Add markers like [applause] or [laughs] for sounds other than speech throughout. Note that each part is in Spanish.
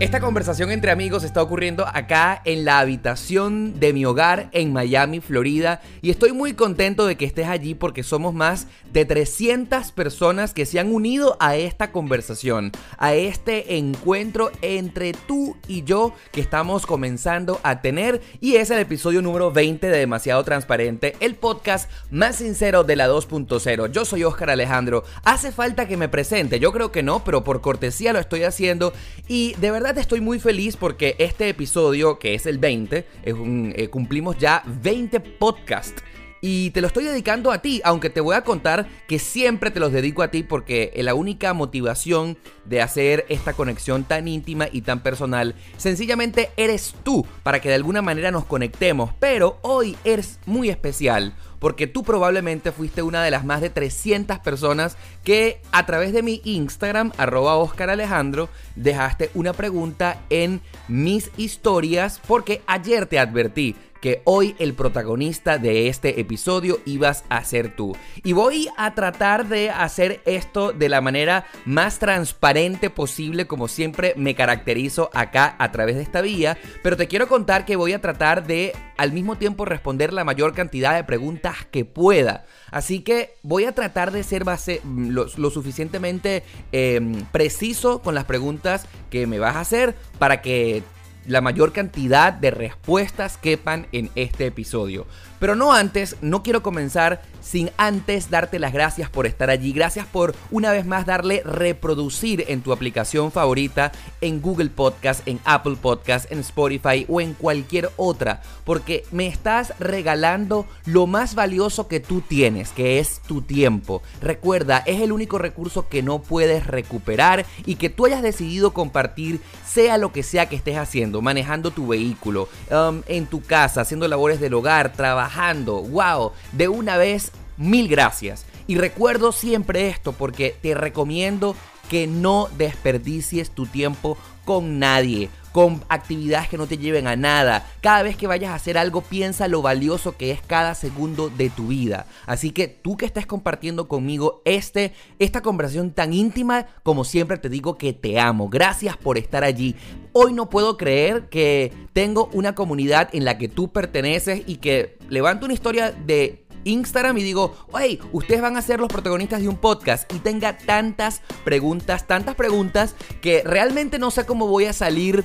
Esta conversación entre amigos está ocurriendo acá en la habitación de mi hogar en Miami, Florida, y estoy muy contento de que estés allí porque somos más de 300 personas que se han unido a esta conversación, a este encuentro entre tú y yo que estamos comenzando a tener y es el episodio número 20 de Demasiado Transparente, el podcast más sincero de la 2.0. Yo soy Oscar Alejandro. ¿Hace falta que me presente? Yo creo que no, pero por cortesía lo estoy haciendo y de verdad estoy muy feliz porque este episodio, que es el 20, es un, eh, cumplimos ya 20 podcasts. Y te lo estoy dedicando a ti, aunque te voy a contar que siempre te los dedico a ti porque la única motivación de hacer esta conexión tan íntima y tan personal, sencillamente eres tú, para que de alguna manera nos conectemos. Pero hoy eres muy especial porque tú probablemente fuiste una de las más de 300 personas que a través de mi Instagram, arroba Oscar Alejandro, dejaste una pregunta en mis historias porque ayer te advertí que hoy el protagonista de este episodio ibas a ser tú. Y voy a tratar de hacer esto de la manera más transparente posible, como siempre me caracterizo acá a través de esta vía, pero te quiero contar que voy a tratar de al mismo tiempo responder la mayor cantidad de preguntas que pueda. Así que voy a tratar de ser base, lo, suficientemente em, preciso con las preguntas que me vas a hacer para que la mayor cantidad de respuestas quepan en este episodio. Pero no antes, no quiero comenzar sin antes darte las gracias por estar allí. Gracias por una vez más darle reproducir en tu aplicación favorita, en Google Podcast, en Apple Podcast, en Spotify o en cualquier otra. Porque me estás regalando lo más valioso que tú tienes, que es tu tiempo. Recuerda, es el único recurso que no puedes recuperar y que tú hayas decidido compartir, sea lo que sea que estés haciendo, manejando tu vehículo, um, en tu casa, haciendo labores del hogar, trabajando. ¡Wow! De una vez Mil gracias. Y recuerdo siempre esto porque te recomiendo que no desperdicies tu tiempo con nadie, con actividades que no te lleven a nada. Cada vez que vayas a hacer algo, piensa lo valioso que es cada segundo de tu vida. Así que tú que estás compartiendo conmigo este, esta conversación tan íntima, como siempre te digo que te amo. Gracias por estar allí. Hoy no puedo creer que tengo una comunidad en la que tú perteneces y que levanto una historia de Instagram y digo, hey, ustedes van a ser los protagonistas de un podcast y tenga tantas preguntas, tantas preguntas que realmente no sé cómo voy a salir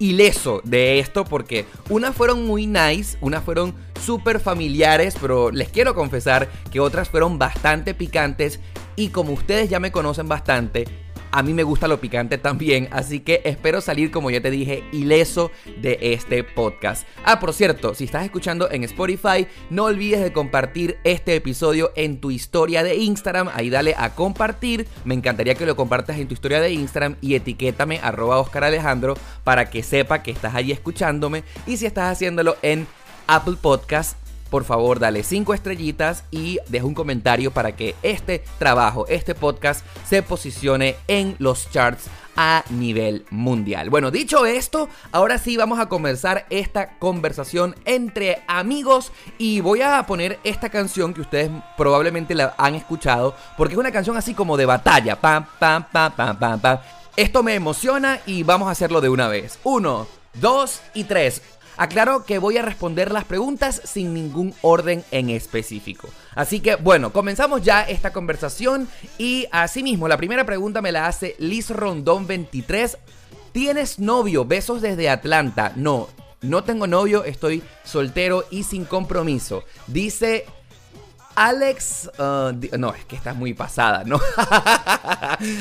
ileso de esto porque unas fueron muy nice, unas fueron súper familiares, pero les quiero confesar que otras fueron bastante picantes y como ustedes ya me conocen bastante, a mí me gusta lo picante también, así que espero salir, como ya te dije, ileso de este podcast. Ah, por cierto, si estás escuchando en Spotify, no olvides de compartir este episodio en tu historia de Instagram. Ahí dale a compartir. Me encantaría que lo compartas en tu historia de Instagram y etiquétame arroba Oscar Alejandro para que sepa que estás allí escuchándome. Y si estás haciéndolo en Apple Podcast, por favor dale 5 estrellitas y deja un comentario para que este trabajo, este podcast se posicione en los charts a nivel mundial. Bueno, dicho esto, ahora sí vamos a comenzar esta conversación entre amigos y voy a poner esta canción que ustedes probablemente la han escuchado porque es una canción así como de batalla. Pam, pam, pam, pam, pam. Esto me emociona y vamos a hacerlo de una vez. Uno, dos y tres. Aclaro que voy a responder las preguntas sin ningún orden en específico. Así que bueno, comenzamos ya esta conversación y asimismo la primera pregunta me la hace Liz Rondón 23. ¿Tienes novio? Besos desde Atlanta. No, no tengo novio, estoy soltero y sin compromiso. Dice Alex... Uh, no, es que estás muy pasada, ¿no? [laughs]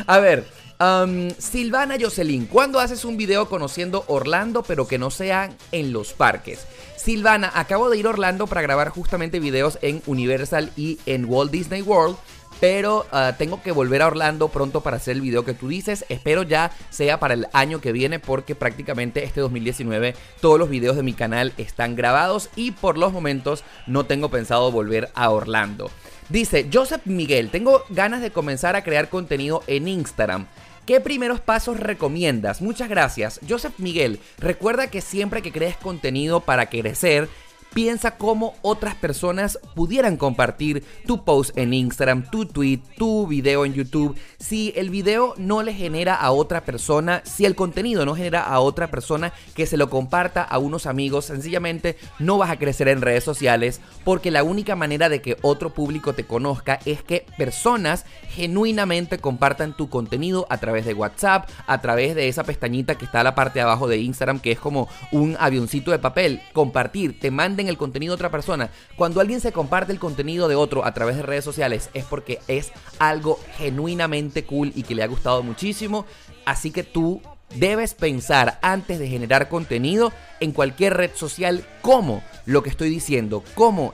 a ver, Silvana Jocelyn, ¿cuándo haces un video conociendo Orlando pero que no sean en los parques? Silvana, acabo de ir a Orlando para grabar justamente videos en Universal y en Walt Disney World. Pero uh, tengo que volver a Orlando pronto para hacer el video que tú dices. Espero ya sea para el año que viene porque prácticamente este 2019 todos los videos de mi canal están grabados y por los momentos no tengo pensado volver a Orlando. Dice Joseph Miguel, tengo ganas de comenzar a crear contenido en Instagram. ¿Qué primeros pasos recomiendas? Muchas gracias. Joseph Miguel, recuerda que siempre que crees contenido para crecer, piensa cómo otras personas pudieran compartir tu post en Instagram, tu tweet, tu video en YouTube. Si el video no le genera a otra persona, si el contenido no genera a otra persona que se lo comparta a unos amigos, sencillamente no vas a crecer en redes sociales porque la única manera de que otro público te conozca es que personas genuinamente compartan tu contenido a través de WhatsApp, a través de esa pestañita que está a la parte de abajo de Instagram que es como un avioncito de papel. Compartir, te manda el contenido de otra persona. Cuando alguien se comparte el contenido de otro a través de redes sociales es porque es algo genuinamente cool y que le ha gustado muchísimo. Así que tú debes pensar antes de generar contenido en cualquier red social como lo que estoy diciendo, como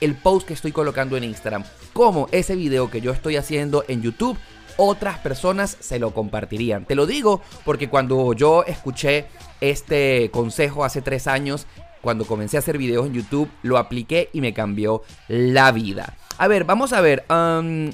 el post que estoy colocando en Instagram, como ese video que yo estoy haciendo en YouTube otras personas se lo compartirían. Te lo digo porque cuando yo escuché este consejo hace tres años, cuando comencé a hacer videos en YouTube, lo apliqué y me cambió la vida. A ver, vamos a ver. Um,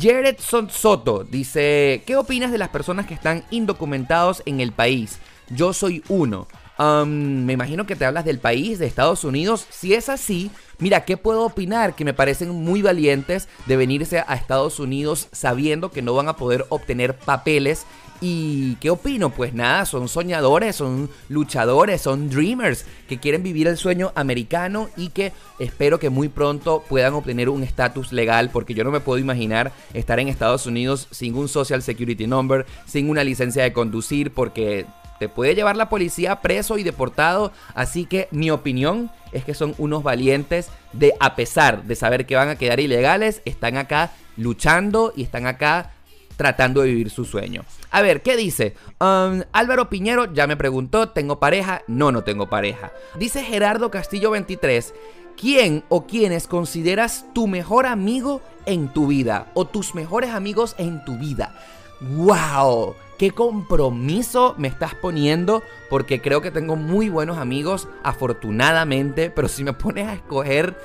Jared Soto dice, ¿qué opinas de las personas que están indocumentados en el país? Yo soy uno. Um, me imagino que te hablas del país, de Estados Unidos. Si es así, mira, ¿qué puedo opinar? Que me parecen muy valientes de venirse a Estados Unidos sabiendo que no van a poder obtener papeles ¿Y qué opino? Pues nada, son soñadores, son luchadores, son dreamers que quieren vivir el sueño americano y que espero que muy pronto puedan obtener un estatus legal porque yo no me puedo imaginar estar en Estados Unidos sin un Social Security Number, sin una licencia de conducir porque te puede llevar la policía preso y deportado. Así que mi opinión es que son unos valientes de, a pesar de saber que van a quedar ilegales, están acá luchando y están acá tratando de vivir su sueño. A ver, ¿qué dice? Um, Álvaro Piñero ya me preguntó, ¿tengo pareja? No, no tengo pareja. Dice Gerardo Castillo 23, ¿quién o quiénes consideras tu mejor amigo en tu vida? O tus mejores amigos en tu vida. ¡Wow! qué compromiso me estás poniendo, porque creo que tengo muy buenos amigos, afortunadamente, pero si me pones a escoger,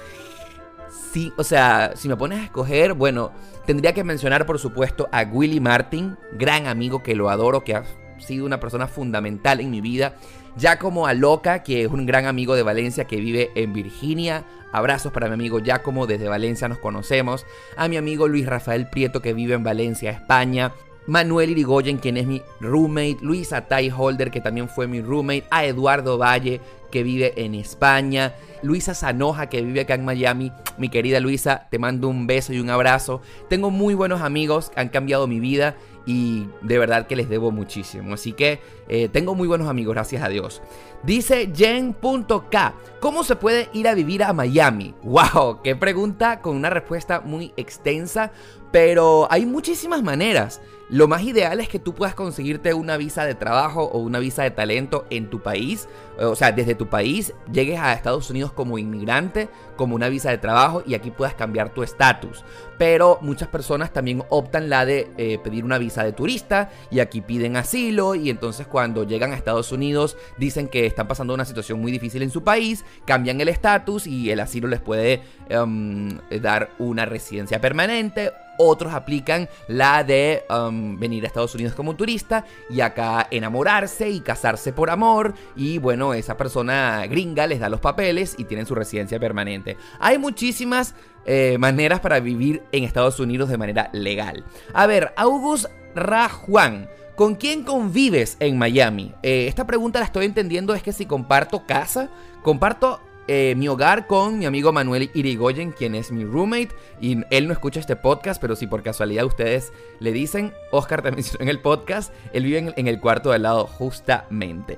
sí, o sea, si me pones a escoger, bueno, Tendría que mencionar, por supuesto, a Willy Martin, gran amigo que lo adoro, que ha sido una persona fundamental en mi vida. Giacomo Aloca, que es un gran amigo de Valencia que vive en Virginia. Abrazos para mi amigo Giacomo, desde Valencia nos conocemos. A mi amigo Luis Rafael Prieto, que vive en Valencia, España. Manuel Irigoyen, quien es mi roommate, Luisa Tai Holder, que también fue mi roommate, a Eduardo Valle, que vive en España, Luisa Zanoja, que vive acá en Miami. Mi querida Luisa, te mando un beso y un abrazo. Tengo muy buenos amigos han cambiado mi vida y de verdad que les debo muchísimo. Así que eh, tengo muy buenos amigos, gracias a Dios. Dice Jen.k, ¿cómo se puede ir a vivir a Miami? ¡Wow! Qué pregunta con una respuesta muy extensa, pero hay muchísimas maneras. Lo más ideal es que tú puedas conseguirte una visa de trabajo o una visa de talento en tu país. O sea, desde tu país llegues a Estados Unidos como inmigrante, como una visa de trabajo y aquí puedas cambiar tu estatus. Pero muchas personas también optan la de eh, pedir una visa de turista y aquí piden asilo y entonces cuando llegan a Estados Unidos dicen que están pasando una situación muy difícil en su país, cambian el estatus y el asilo les puede em, dar una residencia permanente otros aplican la de um, venir a Estados Unidos como turista y acá enamorarse y casarse por amor. Y bueno, esa persona gringa les da los papeles y tienen su residencia permanente. Hay muchísimas eh, maneras para vivir en Estados Unidos de manera legal. A ver, August Rajuan. ¿Con quién convives en Miami? Eh, esta pregunta la estoy entendiendo es que si comparto casa, comparto eh, mi hogar con mi amigo Manuel Irigoyen, quien es mi roommate. Y él no escucha este podcast, pero si por casualidad ustedes le dicen, Oscar te [laughs] mencionó en el podcast, él vive en, el cuarto del lado justamente.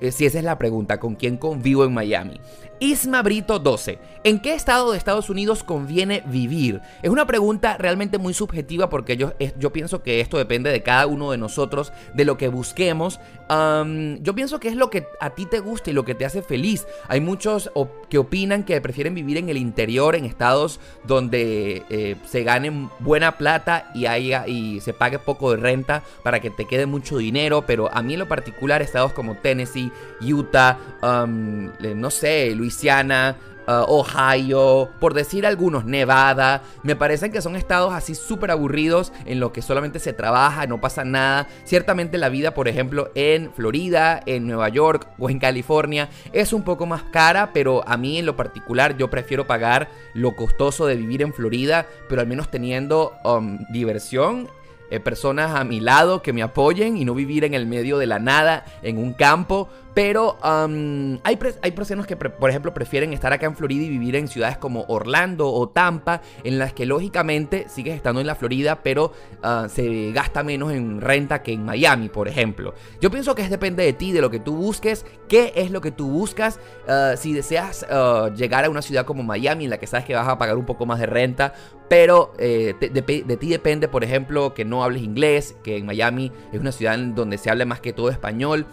eh, si esa es la pregunta, ¿con quién convivo en Miami? Isma Brito 12. ¿En qué estado de Estados Unidos conviene vivir? Es una pregunta realmente muy subjetiva porque yo, yo pienso que esto depende de cada uno de nosotros, de lo que busquemos. yo pienso que es lo que a ti te gusta y lo que te hace feliz. Hay muchos que opinan que prefieren vivir en el interior, en estados donde eh, se gane buena plata y, haya, y se pague poco de renta para que te quede mucho dinero. Pero a mí en lo particular, estados como Tennessee, Utah, no sé, Luisiana, uh, Ohio, por decir algunos, Nevada. Me parecen que son estados así súper aburridos en los que solamente se trabaja, no pasa nada. Ciertamente la vida, por ejemplo, en Florida, en Nueva York o en California es un poco más cara, pero a mí en lo particular yo prefiero pagar lo costoso de vivir en Florida, pero al menos teniendo um, diversión eh, personas a mi lado que me apoyen y no vivir en el medio de la nada, en un campo. Pero hay, hay personas que, por ejemplo, prefieren estar acá en Florida y vivir en ciudades como Orlando o Tampa, en las que lógicamente sigues estando en la Florida, pero ah, se gasta menos en renta que en Miami, por ejemplo. Yo pienso que depende de ti, de lo que tú busques, qué es lo que tú buscas. Ah, si deseas ah, llegar a una ciudad como Miami, en la que sabes que vas a pagar un poco más de renta, pero eh, de, de, ti depende, por ejemplo, que no hables inglés, que en Miami es una ciudad en donde se habla más que todo español.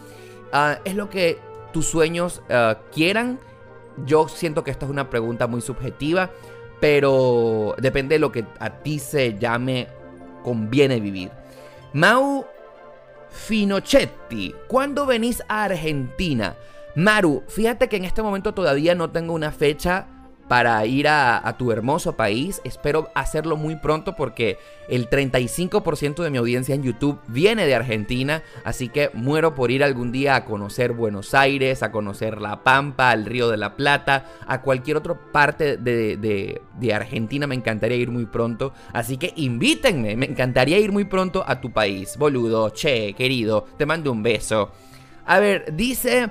Ah, es lo que tus sueños ah, quieran. Yo siento que esta es una pregunta muy subjetiva, pero depende de lo que a ti se llame conviene vivir. Mau Finochetti, ¿cuándo venís a Argentina? Maru, fíjate que en este momento todavía no tengo una fecha para ir a, tu hermoso país. Espero hacerlo muy pronto porque el 35% de mi audiencia en YouTube viene de Argentina, así que muero por ir algún día a conocer Buenos Aires, a conocer La Pampa, al Río de la Plata, a cualquier otra parte de, de Argentina. Me encantaría ir muy pronto, así que invítenme, me encantaría ir muy pronto a tu país, boludo, che, querido, te mando un beso. A ver, dice...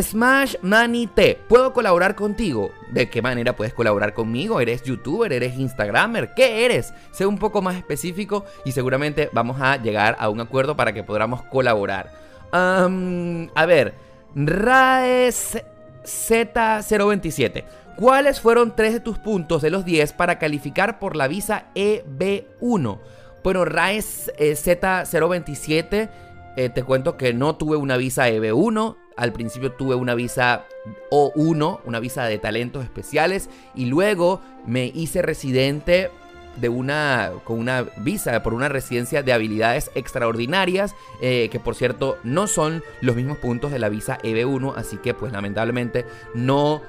Smash Money T, ¿puedo colaborar contigo? ¿De qué manera puedes colaborar conmigo? ¿Eres youtuber? ¿Eres instagramer? ¿Qué eres? Sé un poco más específico y seguramente vamos a llegar a un acuerdo para que podamos colaborar. a ver, Raes Z027. ¿Cuáles fueron tres de tus puntos de los 10 para calificar por la visa EB1? Bueno, Raes eh, Z027, eh, te cuento que no tuve una visa EB1, al principio tuve una visa O1, una visa de talentos especiales, y luego me hice residente de una con una visa por una residencia de habilidades extraordinarias eh, que por cierto no son los mismos puntos de la visa EB1 así que pues lamentablemente no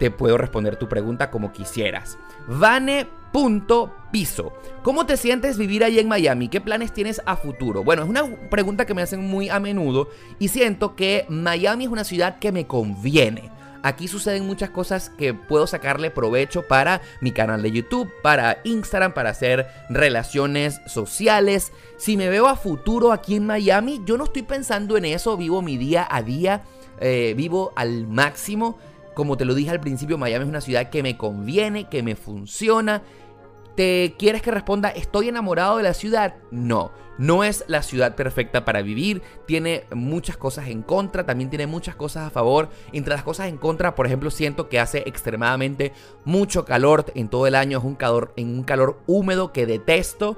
te puedo responder tu pregunta como quisieras Vane punto piso. ¿Cómo te sientes vivir ahí en Miami? ¿Qué planes tienes a futuro? Bueno, es una pregunta que me hacen muy a menudo y siento que Miami es una ciudad que me conviene. Aquí suceden muchas cosas que puedo sacarle provecho para mi canal de YouTube, para Instagram, para hacer relaciones sociales. Si me veo a futuro aquí en Miami, yo no estoy pensando en eso, vivo mi día a día, eh, vivo al máximo. Como te lo dije al principio, Miami es una ciudad que me conviene, que me funciona ¿Te quieres que responda estoy enamorado de la ciudad? No, no es la ciudad perfecta para vivir, tiene muchas cosas en contra, también tiene muchas cosas a favor. Entre las cosas en contra, por ejemplo, siento que hace extremadamente mucho calor en todo el año, es un calor, en un calor húmedo que detesto.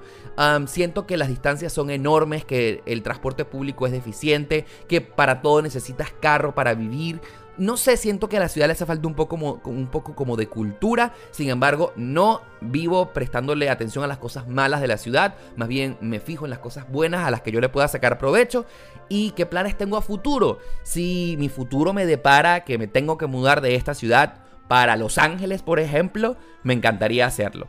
siento que las distancias son enormes, que el transporte público es deficiente, que para todo necesitas carro para vivir no sé, siento que a la ciudad le hace falta un poco, como, un poco como de cultura. Sin embargo, no vivo prestándole atención a las cosas malas de la ciudad. Más bien me fijo en las cosas buenas a las que yo le pueda sacar provecho. Y qué planes tengo a futuro. Si mi futuro me depara que me tengo que mudar de esta ciudad para Los Ángeles, por ejemplo, me encantaría hacerlo.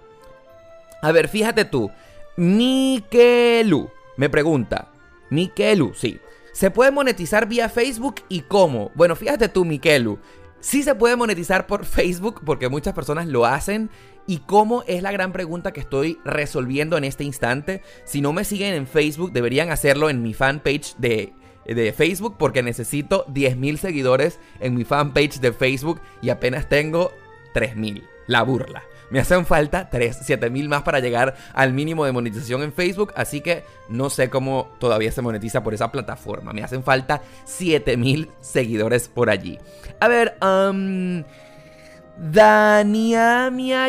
A ver, fíjate tú. Mikelu me pregunta. Mikelu, sí. ¿Se puede monetizar vía Facebook y cómo? Bueno, fíjate tú, Mikelu. Sí se puede monetizar por [laughs] Facebook porque muchas personas lo hacen. ¿Y cómo es la gran pregunta que estoy resolviendo en este instante? Si no me siguen en Facebook, deberían hacerlo en mi fanpage de, de Facebook porque necesito 10.000 seguidores en mi fanpage de Facebook y apenas tengo 3.000. la burla. Me hacen falta 3, 7 mil más para llegar al mínimo de monetización en Facebook. Así que no sé cómo todavía se monetiza por esa plataforma. Me hacen falta 7 mil seguidores por allí. A ver, um,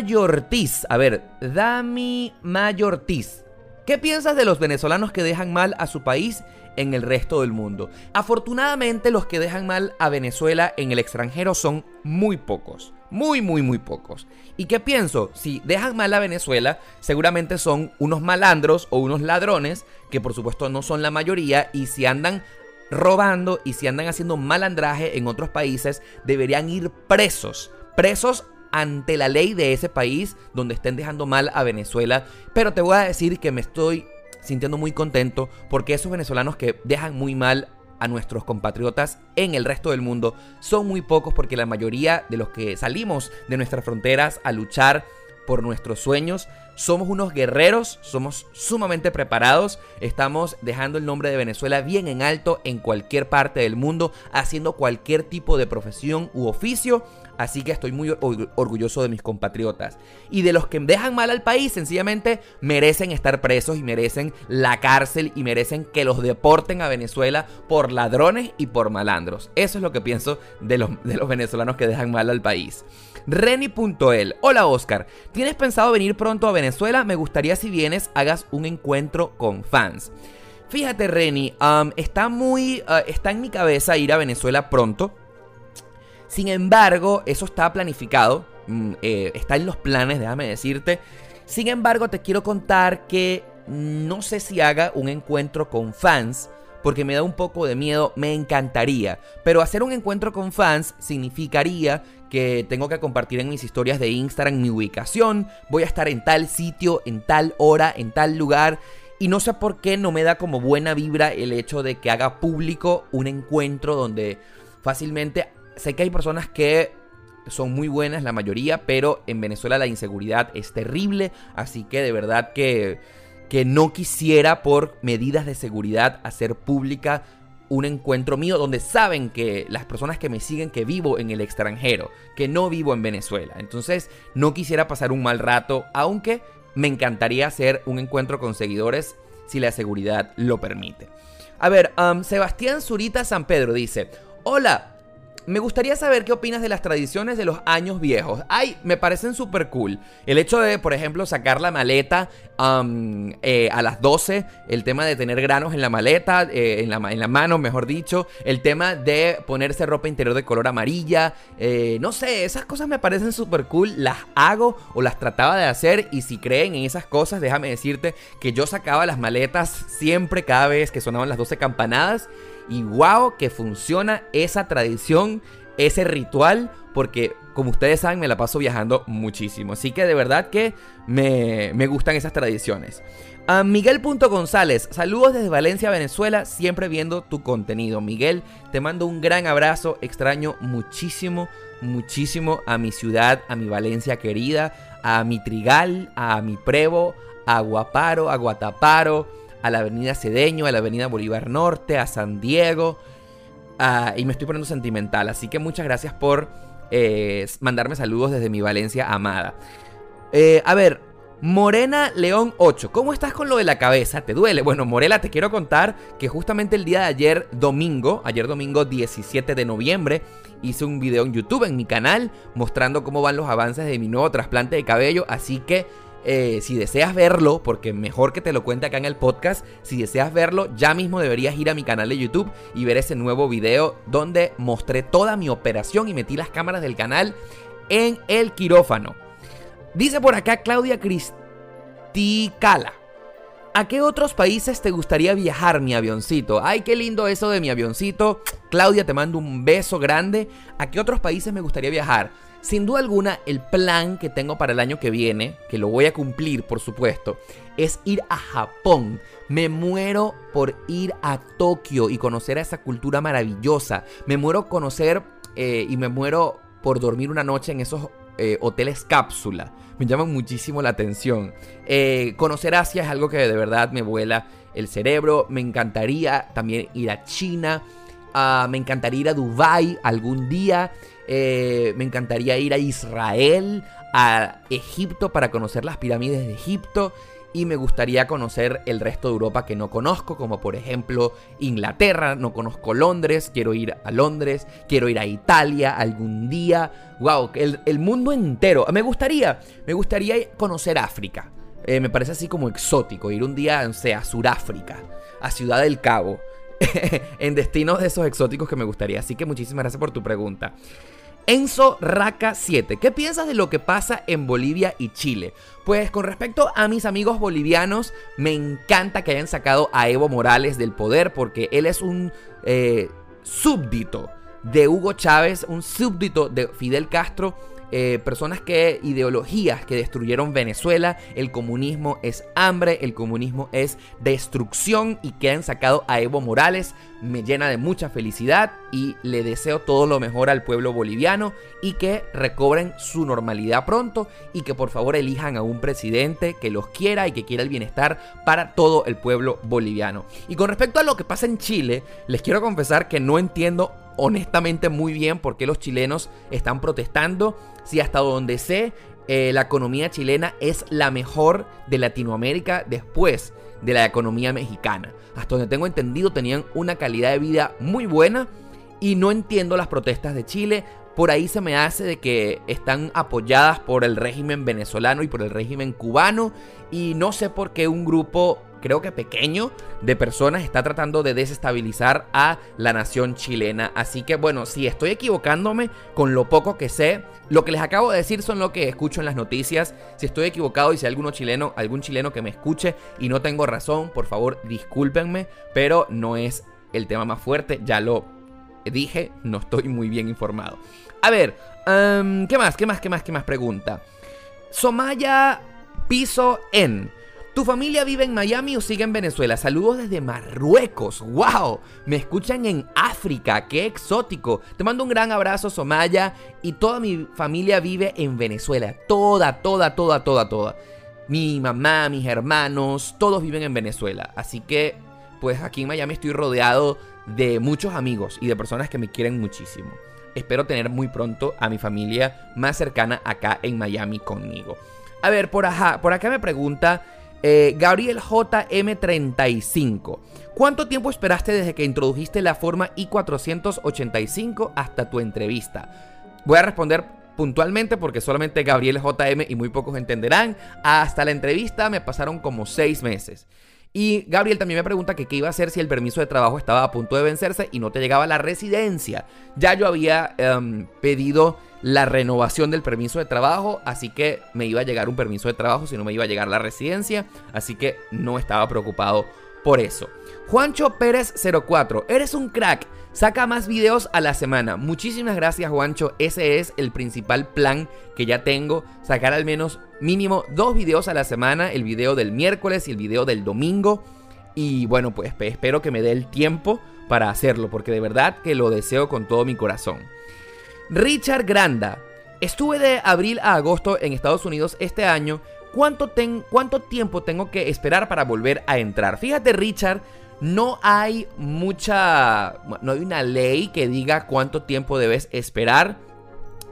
Yortiz. A ver, Dami Mayortiz. ¿Qué piensas de los venezolanos que dejan mal a su país en el resto del mundo? Afortunadamente los que dejan mal a Venezuela en el extranjero son muy pocos. Muy, muy, muy pocos. ¿Y qué pienso? Si dejan mal a Venezuela, seguramente son unos malandros o unos ladrones, que por supuesto no son la mayoría, y si andan robando y si andan haciendo malandraje en otros países, deberían ir presos. Presos ante la ley de ese país donde estén dejando mal a Venezuela. Pero te voy a decir que me estoy sintiendo muy contento porque esos venezolanos que dejan muy mal a nuestros compatriotas en el resto del mundo son muy pocos porque la mayoría de los que salimos de nuestras fronteras a luchar por nuestros sueños. Somos unos guerreros, somos sumamente preparados, estamos dejando el nombre de Venezuela bien en alto en cualquier parte del mundo, haciendo cualquier tipo de profesión u oficio. Así que estoy muy orgulloso de mis compatriotas. Y de los que dejan mal al país, sencillamente merecen estar presos y merecen la cárcel y merecen que los deporten a Venezuela por ladrones y por malandros. Eso es lo que pienso de los, de los venezolanos que dejan mal al país. Reni.el. Hola Oscar, ¿tienes pensado venir pronto a Venezuela? Me gustaría si vienes hagas un encuentro con fans. Fíjate Reni, está muy... Uh, está en mi cabeza ir a Venezuela pronto. Sin embargo, eso está planificado, mm, eh, está en los planes, déjame decirte. Sin embargo, te quiero contar que no sé si haga un encuentro con fans, porque me da un poco de miedo, me encantaría. Pero hacer un encuentro con fans significaría que tengo que compartir en mis historias de Instagram mi ubicación, voy a estar en tal sitio, en tal hora, en tal lugar. Y no sé por qué no me da como buena vibra el hecho de que haga público un encuentro donde fácilmente sé que hay personas que son muy buenas, la mayoría, pero en Venezuela la inseguridad es terrible, así que de verdad que, que no quisiera por medidas de seguridad hacer pública un encuentro mío donde saben que las personas que me siguen que vivo en el extranjero, que no vivo en Venezuela. Entonces no quisiera pasar un mal rato, aunque me encantaría hacer un encuentro con seguidores si la seguridad lo permite. A ver, um, Sebastián Zurita San Pedro dice, hola, me gustaría saber qué opinas de las tradiciones de los años viejos. Ay, me parecen súper cool. El hecho de, por ejemplo, sacar la maleta eh, a las 12, el tema de tener granos en la maleta, eh, en, la, en, la, mano, mejor dicho, el tema de ponerse ropa interior de color amarilla, eh, no sé, esas cosas me parecen súper cool, las hago o las trataba de hacer y si creen en esas cosas, déjame decirte que yo sacaba las maletas siempre cada vez que sonaban las 12 campanadas y wow, que funciona esa tradición, ese ritual, porque como ustedes saben me la paso viajando muchísimo. Así que de verdad que me, gustan esas tradiciones. A Miguel González, saludos desde Valencia, Venezuela, siempre viendo tu contenido. Miguel, te mando un gran abrazo, extraño muchísimo, muchísimo a mi ciudad, a mi Valencia querida, a mi Trigal, a mi Prevo, a Guaparo, a Guataparo a la avenida Cedeño, a la avenida Bolívar Norte, a San Diego. y me estoy poniendo sentimental, así que muchas gracias por eh, mandarme saludos desde mi Valencia amada. Eh, a ver, Morena León 8, ¿cómo estás con lo de la cabeza? ¿Te duele? Bueno, Morela, te quiero contar que justamente el día de ayer, domingo, ayer domingo 17 de noviembre, hice un video en YouTube, en mi canal, mostrando cómo van los avances de mi nuevo trasplante de cabello, así que eh, si deseas verlo, porque mejor que te lo cuente acá en el podcast, si deseas verlo, ya mismo deberías ir a mi canal de YouTube y ver ese nuevo video donde mostré toda mi operación y metí las cámaras del canal en el quirófano. Dice por acá Claudia Cristicala. ¿A qué otros países te gustaría viajar, mi avioncito? Ay, qué lindo eso de mi avioncito. Claudia, te mando un beso grande. ¿A qué otros países me gustaría viajar? Sin duda alguna, el plan que tengo para el año que viene, que lo voy a cumplir por supuesto, es ir a Japón. Me muero por ir a Tokio y conocer a esa cultura maravillosa. Me muero conocer eh, y me muero por dormir una noche en esos eh, hoteles cápsula. Me llaman muchísimo la atención. Eh, conocer Asia es algo que de verdad me vuela el cerebro. Me encantaría también ir a China. Ah, me encantaría ir a Dubai algún día. Eh, me encantaría ir a Israel, a Egipto para conocer las pirámides de Egipto y me gustaría conocer el resto de Europa que no conozco, como por ejemplo Inglaterra, no conozco Londres, quiero ir a Londres, quiero ir a Italia algún día, wow, el, mundo entero, me gustaría, me gustaría conocer África, eh, me parece así como exótico, ir un día, o sea, a Sudáfrica, a Ciudad del Cabo, [laughs] en destinos de esos exóticos que me gustaría, así que muchísimas gracias por tu pregunta. Enzo Raca 7. ¿Qué piensas de lo que pasa en Bolivia y Chile? Pues con respecto a mis amigos bolivianos, me encanta que hayan sacado a Evo Morales del poder porque él es un eh, súbdito de Hugo Chávez, un súbdito de Fidel Castro eh, personas que, ideologías que destruyeron Venezuela. El comunismo es hambre, el comunismo es destrucción y que han sacado a Evo Morales. Me llena de mucha felicidad y le deseo todo lo mejor al pueblo boliviano y que recobren su normalidad pronto y que por favor elijan a un presidente que los quiera y que quiera el bienestar para todo el pueblo boliviano. Y con respecto a lo que pasa en Chile, les quiero confesar que no entiendo honestamente muy bien por qué los chilenos están protestando. Si hasta donde sé, eh, la economía chilena es la mejor de Latinoamérica después de la economía mexicana. Hasta donde tengo entendido tenían una calidad de vida muy buena y no entiendo las protestas de Chile. Por ahí se me hace de que están apoyadas por el régimen venezolano y por el régimen cubano y no sé por qué un grupo creo que pequeño de personas está tratando de desestabilizar a la nación chilena. Así que bueno, si estoy equivocándome con lo poco que sé, lo que les acabo de decir son lo que escucho en las noticias. Si estoy equivocado y si hay alguno chileno, algún chileno que me escuche y no tengo razón, por favor discúlpenme, pero no es el tema más fuerte, ya lo dije, no estoy muy bien informado. A ver, em, ¿qué más? ¿Qué más? ¿Qué más? ¿Qué más pregunta? Somaya Piso en ¿Tu familia vive en Miami o sigue en Venezuela? Saludos desde Marruecos. ¡Wow! Me escuchan en África. ¡Qué exótico! Te mando un gran abrazo, Somaya. Y toda mi familia vive en Venezuela. Toda, toda, toda, toda, toda. Mi mamá, mis hermanos, todos viven en Venezuela. Así que, pues aquí en Miami estoy rodeado de muchos amigos y de personas que me quieren muchísimo. Espero tener muy pronto a mi familia más cercana acá en Miami conmigo. A ver, por, por acá me pregunta eh, Gabriel JM35. ¿Cuánto tiempo esperaste desde que introdujiste la forma I485 hasta tu entrevista? Voy a responder puntualmente porque solamente Gabriel JM y muy pocos entenderán. Hasta la entrevista me pasaron como seis meses. Y Gabriel también me pregunta que qué iba a hacer si el permiso de trabajo estaba a punto de vencerse y no te llegaba la residencia. Ya yo había em, pedido la renovación del permiso de trabajo, así que me iba a llegar un permiso de trabajo, si no me iba a llegar la residencia, así que no estaba preocupado por eso. Juancho Pérez 04, eres un crack. Saca más videos a la semana. Muchísimas gracias, Juancho. Ese es el principal plan que ya tengo. Sacar al menos mínimo dos videos a la semana. El video del miércoles y el video del domingo. Y bueno, pues espero que me dé el tiempo para hacerlo. Porque de verdad que lo deseo con todo mi corazón. Richard Granda. Estuve de abril a agosto en Estados Unidos este año. ¿Cuánto, ¿Cuánto tiempo tengo que esperar para volver a entrar? Fíjate, Richard, no hay mucha. No hay una ley que diga cuánto tiempo debes esperar.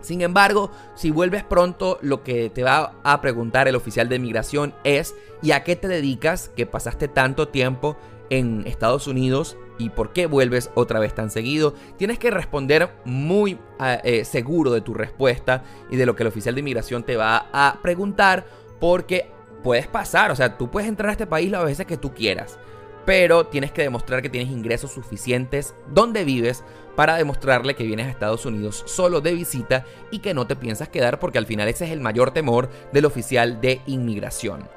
Sin embargo, si vuelves pronto, lo que te va a preguntar el oficial de migración es: ¿y a qué te dedicas que pasaste tanto tiempo en Estados Unidos y por qué vuelves otra vez tan seguido. Tienes que responder muy ah, eh, seguro de tu respuesta y de lo que el oficial de inmigración te va a preguntar porque puedes pasar, o sea, tú puedes entrar a este país las veces que tú quieras. Pero tienes que demostrar que tienes ingresos suficientes donde vives para demostrarle que vienes a Estados Unidos solo de visita y que no te piensas quedar porque al final ese es el mayor temor del oficial de inmigración.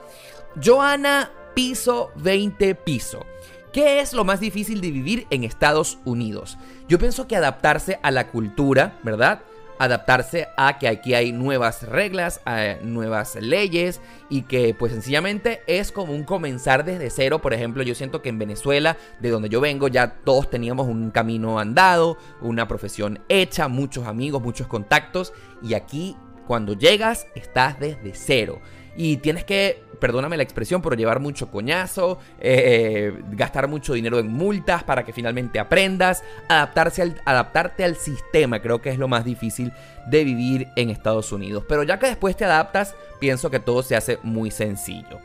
Joana Piso 20 Piso. ¿Qué es lo más difícil de vivir en Estados Unidos? Yo pienso que adaptarse a la cultura, ¿verdad? Adaptarse a que aquí hay nuevas reglas, nuevas leyes y que pues sencillamente es como un comenzar desde cero. Por ejemplo, yo siento que en Venezuela, de donde yo vengo, ya todos teníamos un camino andado, una profesión hecha, muchos amigos, muchos contactos y aquí cuando llegas estás desde cero y tienes que perdóname la expresión, pero llevar mucho coñazo, eh, gastar mucho dinero en multas para que finalmente aprendas, adaptarse al, adaptarte al sistema, creo que es lo más difícil de vivir en Estados Unidos. Pero ya que después te adaptas, pienso que todo se hace muy sencillo.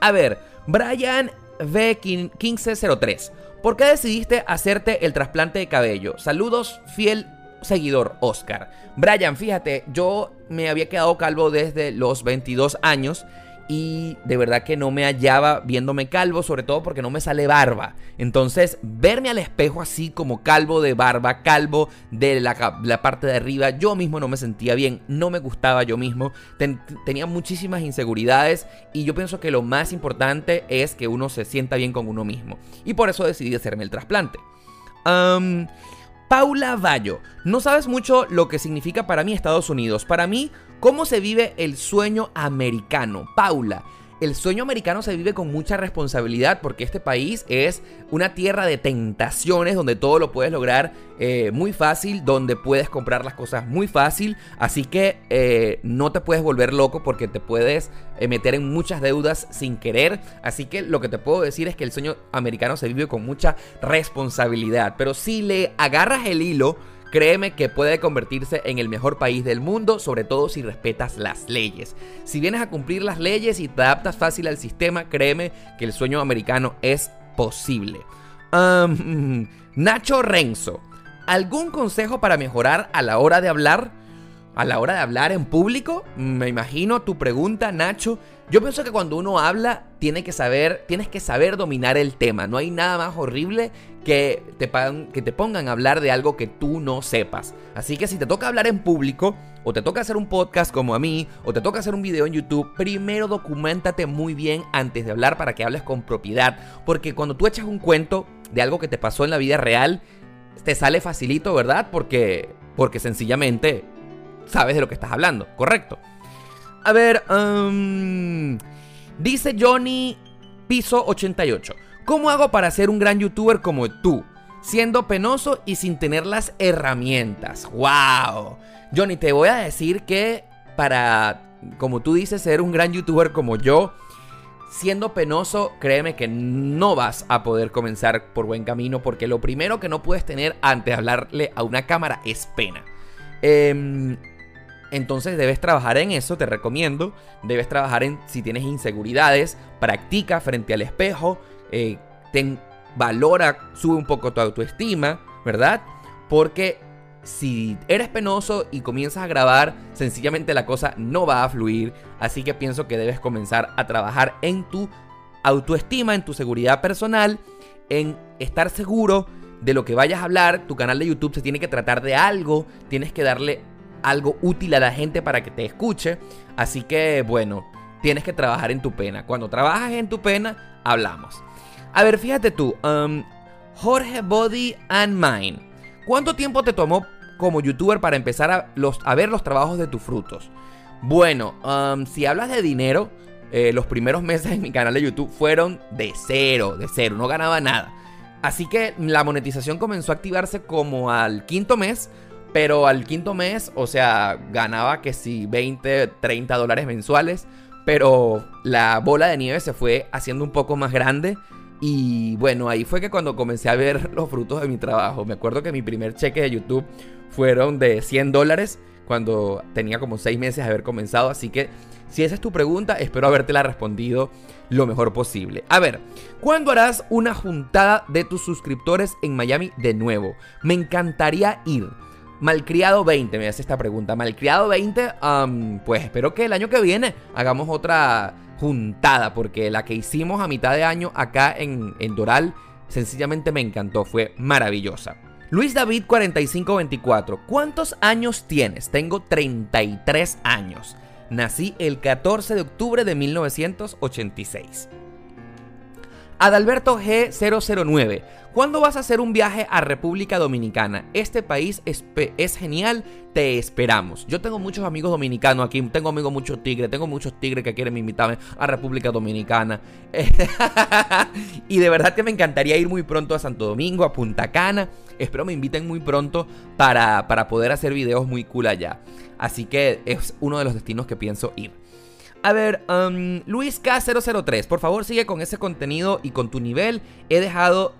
A ver, Brian V1503. ¿Por qué decidiste hacerte el trasplante de cabello? Saludos, fiel seguidor Oscar. Brian, fíjate, yo me había quedado calvo desde los 22 años y de verdad que no me hallaba viéndome calvo, sobre todo porque no me sale barba. Entonces, verme al espejo así como calvo de barba, calvo de la, parte de arriba, yo mismo no me sentía bien, no me gustaba yo mismo, tenía muchísimas inseguridades y yo pienso que lo más importante es que uno se sienta bien con uno mismo. Y por eso decidí hacerme el trasplante. Paula Bayo, no sabes mucho lo que significa para mí Estados Unidos. Para mí, ¿cómo se vive el sueño americano? Paula, el sueño americano se vive con mucha responsabilidad porque este país es una tierra de tentaciones donde todo lo puedes lograr eh, muy fácil, donde puedes comprar las cosas muy fácil, así que eh, no te puedes volver loco porque te puedes eh, meter en muchas deudas sin querer, así que lo que te puedo decir es que el sueño americano se vive con mucha responsabilidad, pero si le agarras el hilo, Créeme que puede convertirse en el mejor país del mundo, sobre todo si respetas las leyes. Si vienes a cumplir las leyes y te adaptas fácil al sistema, créeme que el sueño americano es posible. [laughs] Nacho Renzo, ¿algún consejo para mejorar a la hora de hablar? A la hora de hablar en público, me imagino tu pregunta, Nacho. Yo pienso que cuando uno habla, tiene que saber, tienes que saber dominar el tema. No hay nada más horrible que te, que te pongan a hablar de algo que tú no sepas. Así que si te toca hablar en público, o te toca hacer un podcast como a mí, o te toca hacer un video en YouTube, primero documentate muy bien antes de hablar para que hables con propiedad. Porque cuando tú echas un cuento de algo que te pasó en la vida real, te sale facilito, ¿verdad? Porque, porque sencillamente sabes de lo que estás hablando, ¿correcto? A ver, dice Johnny Piso 88. ¿Cómo hago para ser un gran youtuber como tú? Siendo penoso y sin tener las herramientas. ¡Wow! Johnny, te voy a decir que para, como tú dices, ser un gran youtuber como yo, siendo penoso, créeme que no vas a poder comenzar por buen camino porque lo primero que no puedes tener antes de hablarle a una cámara es pena. Eh, entonces debes trabajar en eso, te recomiendo. Debes trabajar en si tienes inseguridades, practica frente al espejo, eh, ten, valora, sube un poco tu autoestima, ¿verdad? Porque si eres penoso y comienzas a grabar, sencillamente la cosa no va a fluir. Así que pienso que debes comenzar a trabajar en tu autoestima, en tu seguridad personal, en estar seguro de lo que vayas a hablar. Tu canal de YouTube se tiene que tratar de algo, tienes que darle algo útil a la gente para que te escuche. Así que bueno, tienes que trabajar en tu pena. Cuando trabajas en tu pena, hablamos. A ver, fíjate tú, um, Jorge Body and Mind. ¿Cuánto tiempo te tomó como youtuber para empezar a, los, a ver los trabajos de tus frutos? Bueno, um, si hablas de dinero, eh, los primeros meses en mi canal de YouTube fueron de cero, de cero, no ganaba nada. Así que la monetización comenzó a activarse como al quinto mes pero al quinto mes, o sea, ganaba que si 20, 30 dólares mensuales. Pero la bola de nieve se fue haciendo un poco más grande. Y bueno, ahí fue que cuando comencé a ver los frutos de mi trabajo. Me acuerdo que mi primer cheque de YouTube fueron de 100 dólares cuando tenía como 6 meses de haber comenzado. Así que si esa es tu pregunta, espero habértela respondido lo mejor posible. A ver, ¿cuándo harás una juntada de tus suscriptores en Miami de nuevo? Me encantaría ir. Malcriado 20, me hace esta pregunta. Malcriado 20, pues espero que el año que viene hagamos otra juntada, porque la que hicimos a mitad de año acá en, en Doral, sencillamente me encantó, fue maravillosa. Luis David 4524, ¿cuántos años tienes? Tengo 33 años. Nací el 14 de octubre de 1986. Adalberto G009. ¿Cuándo vas a hacer un viaje a República Dominicana? Este país es, genial, te esperamos. Yo tengo muchos amigos dominicanos aquí, tengo amigos muchos tigres, tengo muchos tigres que quieren invitarme a República Dominicana. [laughs] y de verdad que me encantaría ir muy pronto a Santo Domingo, a Punta Cana. Espero me inviten muy pronto para, para poder hacer videos muy cool allá. Así que es uno de los destinos que pienso ir. A ver, um, Luis K003, por favor sigue con ese contenido y con tu nivel. He dejado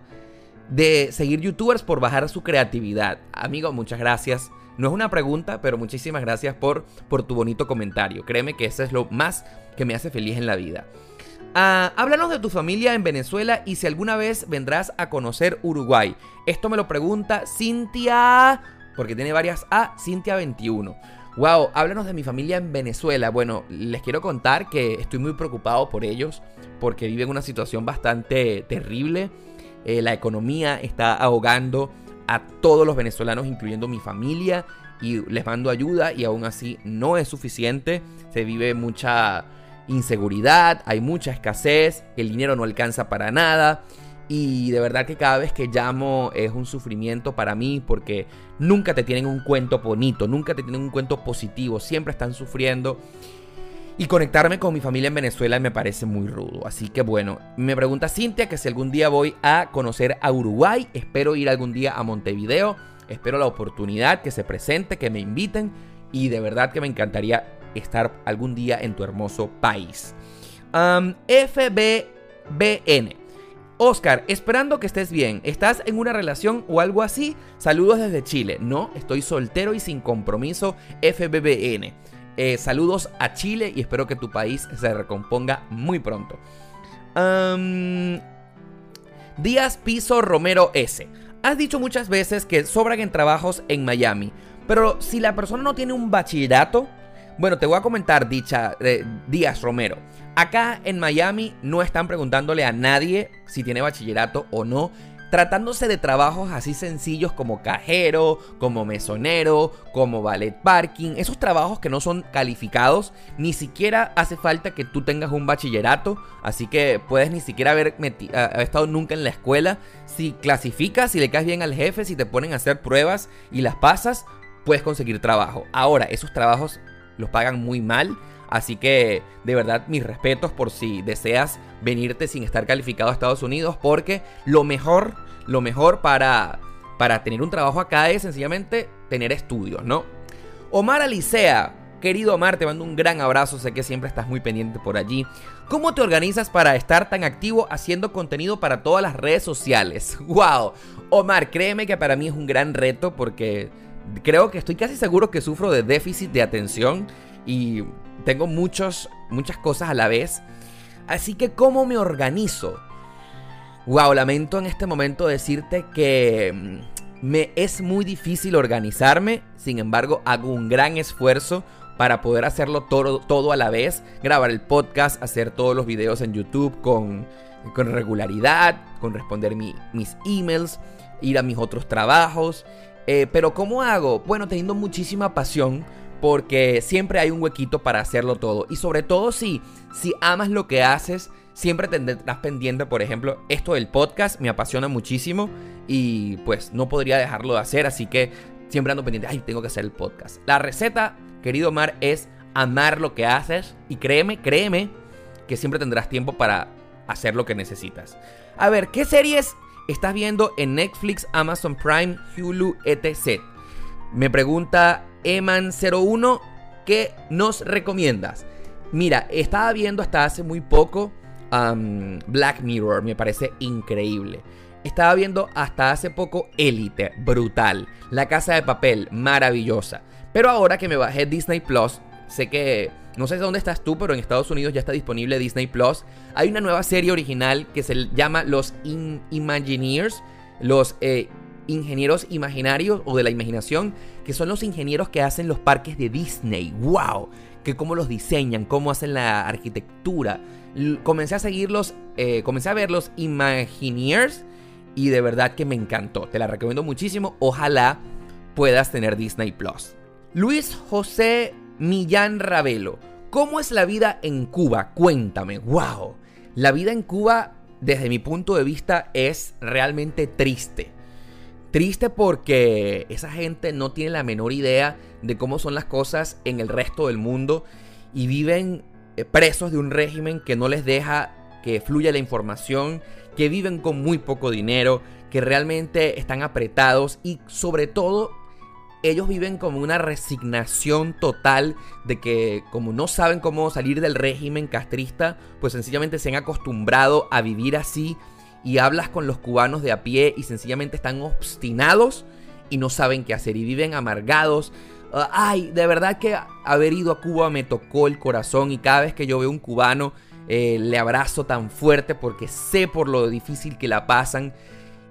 de seguir youtubers por bajar su creatividad. Amigo, muchas gracias. No es una pregunta, pero muchísimas gracias por, por tu bonito comentario. Créeme que eso es lo más que me hace feliz en la vida. Ah, háblanos de tu familia en Venezuela y si alguna vez vendrás a conocer Uruguay. Esto me lo pregunta Cintia, porque tiene varias A, Cintia 21. Wow, háblanos de mi familia en Venezuela. Bueno, les quiero contar que estoy muy preocupado por ellos porque viven una situación bastante terrible. Eh, la economía está ahogando a todos los venezolanos, incluyendo mi familia, y les mando ayuda y aún así no es suficiente. Se vive mucha inseguridad, hay mucha escasez, el dinero no alcanza para nada. Y de verdad que cada vez que llamo es un sufrimiento para mí porque nunca te tienen un cuento bonito, nunca te tienen un cuento positivo, siempre están sufriendo. Y conectarme con mi familia en Venezuela me parece muy rudo. Así que bueno, me pregunta Cintia que si algún día voy a conocer a Uruguay, espero ir algún día a Montevideo, espero la oportunidad que se presente, que me inviten y de verdad que me encantaría estar algún día en tu hermoso país. FBBN. Oscar, esperando que estés bien. ¿Estás en una relación o algo así? Saludos desde Chile. No, estoy soltero y sin compromiso. FBBN. Eh, saludos a Chile y espero que tu país se recomponga muy pronto. Díaz Piso Romero S. Has dicho muchas veces que sobran en trabajos en Miami, pero si la persona no tiene un bachillerato, bueno, te voy a comentar, dicha eh, Díaz Romero. Acá en Miami no están preguntándole a nadie si tiene bachillerato o no. Tratándose de trabajos así sencillos como cajero, como mesonero, como ballet parking, esos trabajos que no son calificados, ni siquiera hace falta que tú tengas un bachillerato, así que puedes ni siquiera haber, estado nunca en la escuela. Si clasificas, si le caes bien al jefe, si te ponen a hacer pruebas y las pasas, puedes conseguir trabajo. Ahora, esos trabajos los pagan muy mal. Así que de verdad mis respetos por si deseas venirte sin estar calificado a Estados Unidos porque lo mejor, lo mejor para, para tener un trabajo acá es sencillamente tener estudios, ¿no? Omar Alicea, querido Omar, te mando un gran abrazo, sé que siempre estás muy pendiente por allí. ¿Cómo te organizas para estar tan activo haciendo contenido para todas las redes sociales? [laughs] ¡Wow! Omar, créeme que para mí es un gran reto porque creo que estoy casi seguro que sufro de déficit de atención y tengo muchos, muchas cosas a la vez. Así que, ¿cómo me organizo? Wow, lamento en este momento decirte que mm, me es muy difícil organizarme. Sin embargo, hago un gran esfuerzo para poder hacerlo todo, todo a la vez. Grabar el podcast, hacer todos los videos en YouTube con, con regularidad, con responder mis emails, ir a mis otros trabajos. Eh, pero ¿cómo hago? Bueno, teniendo muchísima pasión porque siempre hay un huequito para hacerlo todo. Y sobre todo si, si amas lo que haces, siempre tendrás pendiente, por ejemplo, esto del podcast me apasiona muchísimo y pues no podría dejarlo de hacer, así que siempre ando pendiente, ay, tengo que hacer el podcast. La receta, querido Omar, es amar lo que haces y créeme, créeme que siempre tendrás tiempo para hacer lo que necesitas. A ver, ¿qué series estás viendo en Netflix, Amazon Prime, Hulu, etc. Me pregunta Eman01, ¿qué nos recomiendas? Mira, estaba viendo hasta hace muy poco Black Mirror, me parece increíble. Estaba viendo hasta hace poco Elite, brutal. La Casa de Papel, maravillosa. Pero ahora que me bajé Disney Plus, sé que no sé dónde estás tú, pero en Estados Unidos ya está disponible Disney Plus. Hay una nueva serie original que se llama Los Imagineers, los eh, ingenieros imaginarios o de la imaginación, que son los ingenieros que hacen los parques de Disney. ¡Wow! Que cómo los diseñan, cómo hacen la arquitectura. comencé a seguirlos, eh, comencé a ver los Imagineers y de verdad que me encantó. Te la recomiendo muchísimo. Ojalá puedas tener Disney Plus. Luis José Millán Ravelo. ¿Cómo es la vida en Cuba? Cuéntame. ¡Wow! La vida en Cuba, desde mi punto de vista, es realmente triste. Triste porque esa gente no tiene la menor idea de cómo son las cosas en el resto del mundo y viven eh, presos de un régimen que no les deja que fluya la información, que viven con muy poco dinero, que realmente están apretados y sobre todo ellos viven como una resignación total de que como no saben cómo salir del régimen castrista, pues sencillamente se han acostumbrado a vivir así y hablas con los cubanos de a pie y sencillamente están obstinados y no saben qué hacer y viven amargados. Ah, ay, de verdad que haber ido a Cuba me tocó el corazón y cada vez que yo veo un cubano eh, le abrazo tan fuerte porque sé por lo difícil que la pasan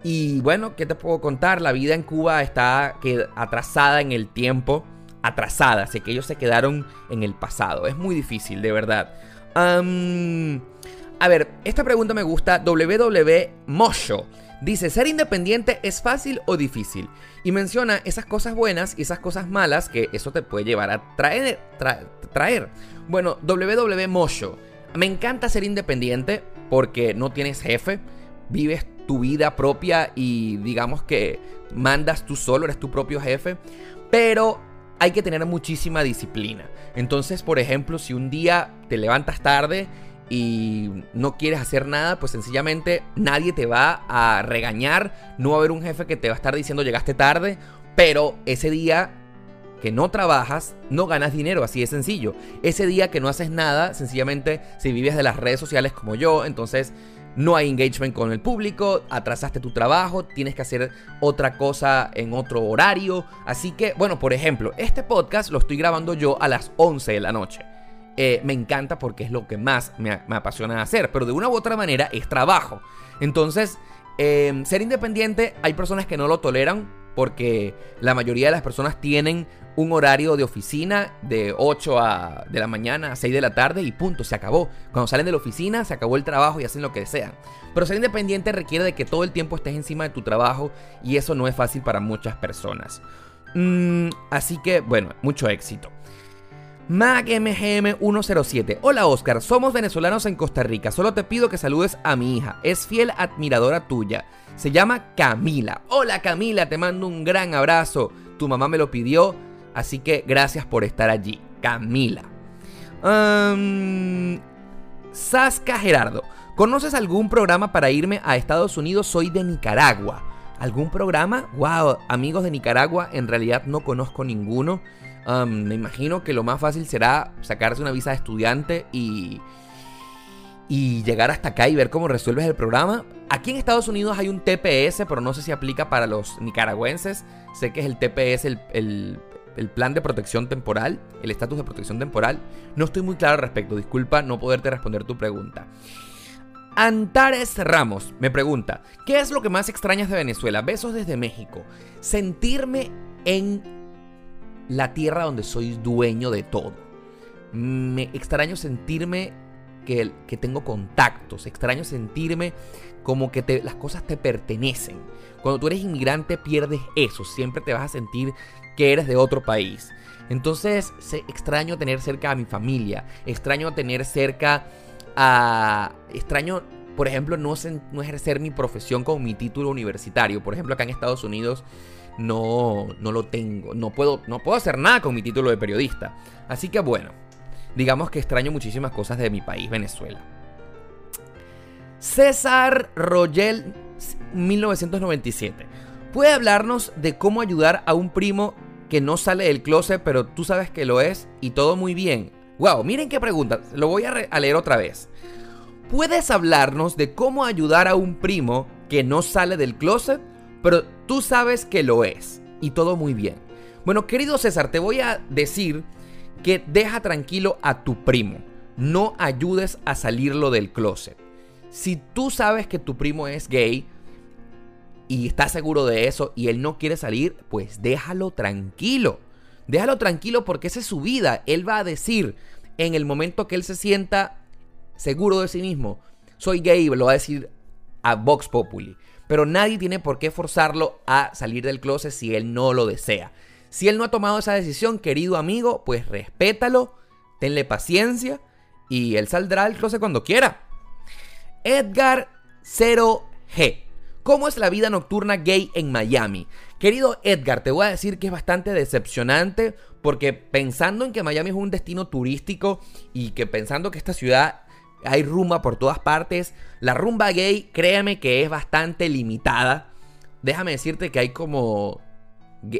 y bueno, ¿qué te puedo contar? La vida en Cuba está atrasada en el tiempo. Atrasada, sé que ellos se quedaron en el pasado. Es muy difícil, de verdad. a ver, esta pregunta me gusta. WW Mosho. Dice, ¿ser independiente es fácil o difícil? Y menciona esas cosas buenas y esas cosas malas que eso te puede llevar a traer. traer. Bueno, WW Mosho. Me encanta ser independiente porque no tienes jefe, vives tu vida propia y digamos que mandas tú solo, eres tu propio jefe, pero hay que tener muchísima disciplina. Entonces, por ejemplo, si un día te levantas tarde y no quieres hacer nada, pues sencillamente nadie te va a regañar, no va a haber un jefe que te va a estar diciendo llegaste tarde, pero ese día que no trabajas, no ganas dinero, así de sencillo. Ese día que no haces nada, sencillamente si vives de las redes sociales como yo, entonces no hay engagement con el público, atrasaste tu trabajo, tienes que hacer otra cosa en otro horario. Así que, bueno, por ejemplo, este podcast lo estoy grabando yo a las 11 de la noche. Eh, me encanta porque es lo que más me, apasiona hacer, pero de una u otra manera es trabajo. Entonces, em, ser independiente, hay personas que no lo toleran porque la mayoría de las personas tienen un horario de oficina de 8 a, de la mañana a 6 de la tarde y punto, se acabó. Cuando salen de la oficina se acabó el trabajo y hacen lo que desean. Pero ser independiente requiere de que todo el tiempo estés encima de tu trabajo y eso no es fácil para muchas personas. Mm, así que bueno, mucho éxito. MacMGM107. Hola Oscar, somos venezolanos en Costa Rica. Solo te pido que saludes a mi hija. Es fiel admiradora tuya. Se llama Camila. Hola Camila, te mando un gran abrazo. Tu mamá me lo pidió, así que gracias por estar allí. Camila. Sasca Gerardo. ¿Conoces algún programa para irme a Estados Unidos? Soy de Nicaragua. ¿Algún programa? Wow, amigos de Nicaragua, en realidad no conozco ninguno. me imagino que lo más fácil será sacarse una visa de estudiante y, y llegar hasta acá y ver cómo resuelves el programa. Aquí en Estados Unidos hay un TPS, pero no sé si aplica para los nicaragüenses. Sé que es el TPS, el, plan de protección temporal, el estatus de protección temporal. No estoy muy claro al respecto, disculpa no poderte responder tu pregunta. Antares Ramos me pregunta, ¿qué es lo que más extrañas de Venezuela? Besos desde México. Sentirme en la tierra donde soy dueño de todo. Me extraño sentirme que, tengo contactos, extraño sentirme como que las cosas te pertenecen. Cuando tú eres inmigrante pierdes eso, siempre te vas a sentir que eres de otro país. Entonces, extraño tener cerca a mi familia, extraño tener cerca a... extraño, por ejemplo, no, no ejercer mi profesión con mi título universitario. Por ejemplo, acá en Estados Unidos no, no lo tengo, no puedo, no puedo hacer nada con mi título de periodista. Así que bueno, digamos que extraño muchísimas cosas de mi país, Venezuela. César Royel, 1997. ¿Puede hablarnos de cómo ayudar a un primo que no sale del closet, pero tú sabes que lo es y todo muy bien? Wow, miren qué pregunta. Lo voy a, a leer otra vez. ¿Puedes hablarnos de cómo ayudar a un primo que no sale del closet, pero tú sabes que lo es y todo muy bien? Bueno, querido César, te voy a decir que deja tranquilo a tu primo. No ayudes a salirlo del closet. Si tú sabes que tu primo es gay y estás seguro de eso y él no quiere salir, pues déjalo tranquilo. Déjalo tranquilo porque esa es su vida. Él va a decir en el momento que él se sienta seguro de sí mismo, soy gay, lo va a decir a Vox Populi. Pero nadie tiene por qué forzarlo a salir del closet si él no lo desea. Si él no ha tomado esa decisión, querido amigo, pues respétalo, tenle paciencia y él saldrá del closet cuando quiera. Edgar 0G. ¿Cómo es la vida nocturna gay en Miami? Querido Edgar, te voy a decir que es bastante decepcionante porque pensando en que Miami es un destino turístico y que pensando que esta ciudad hay rumba por todas partes, la rumba gay, créeme que es bastante limitada. Déjame decirte que hay como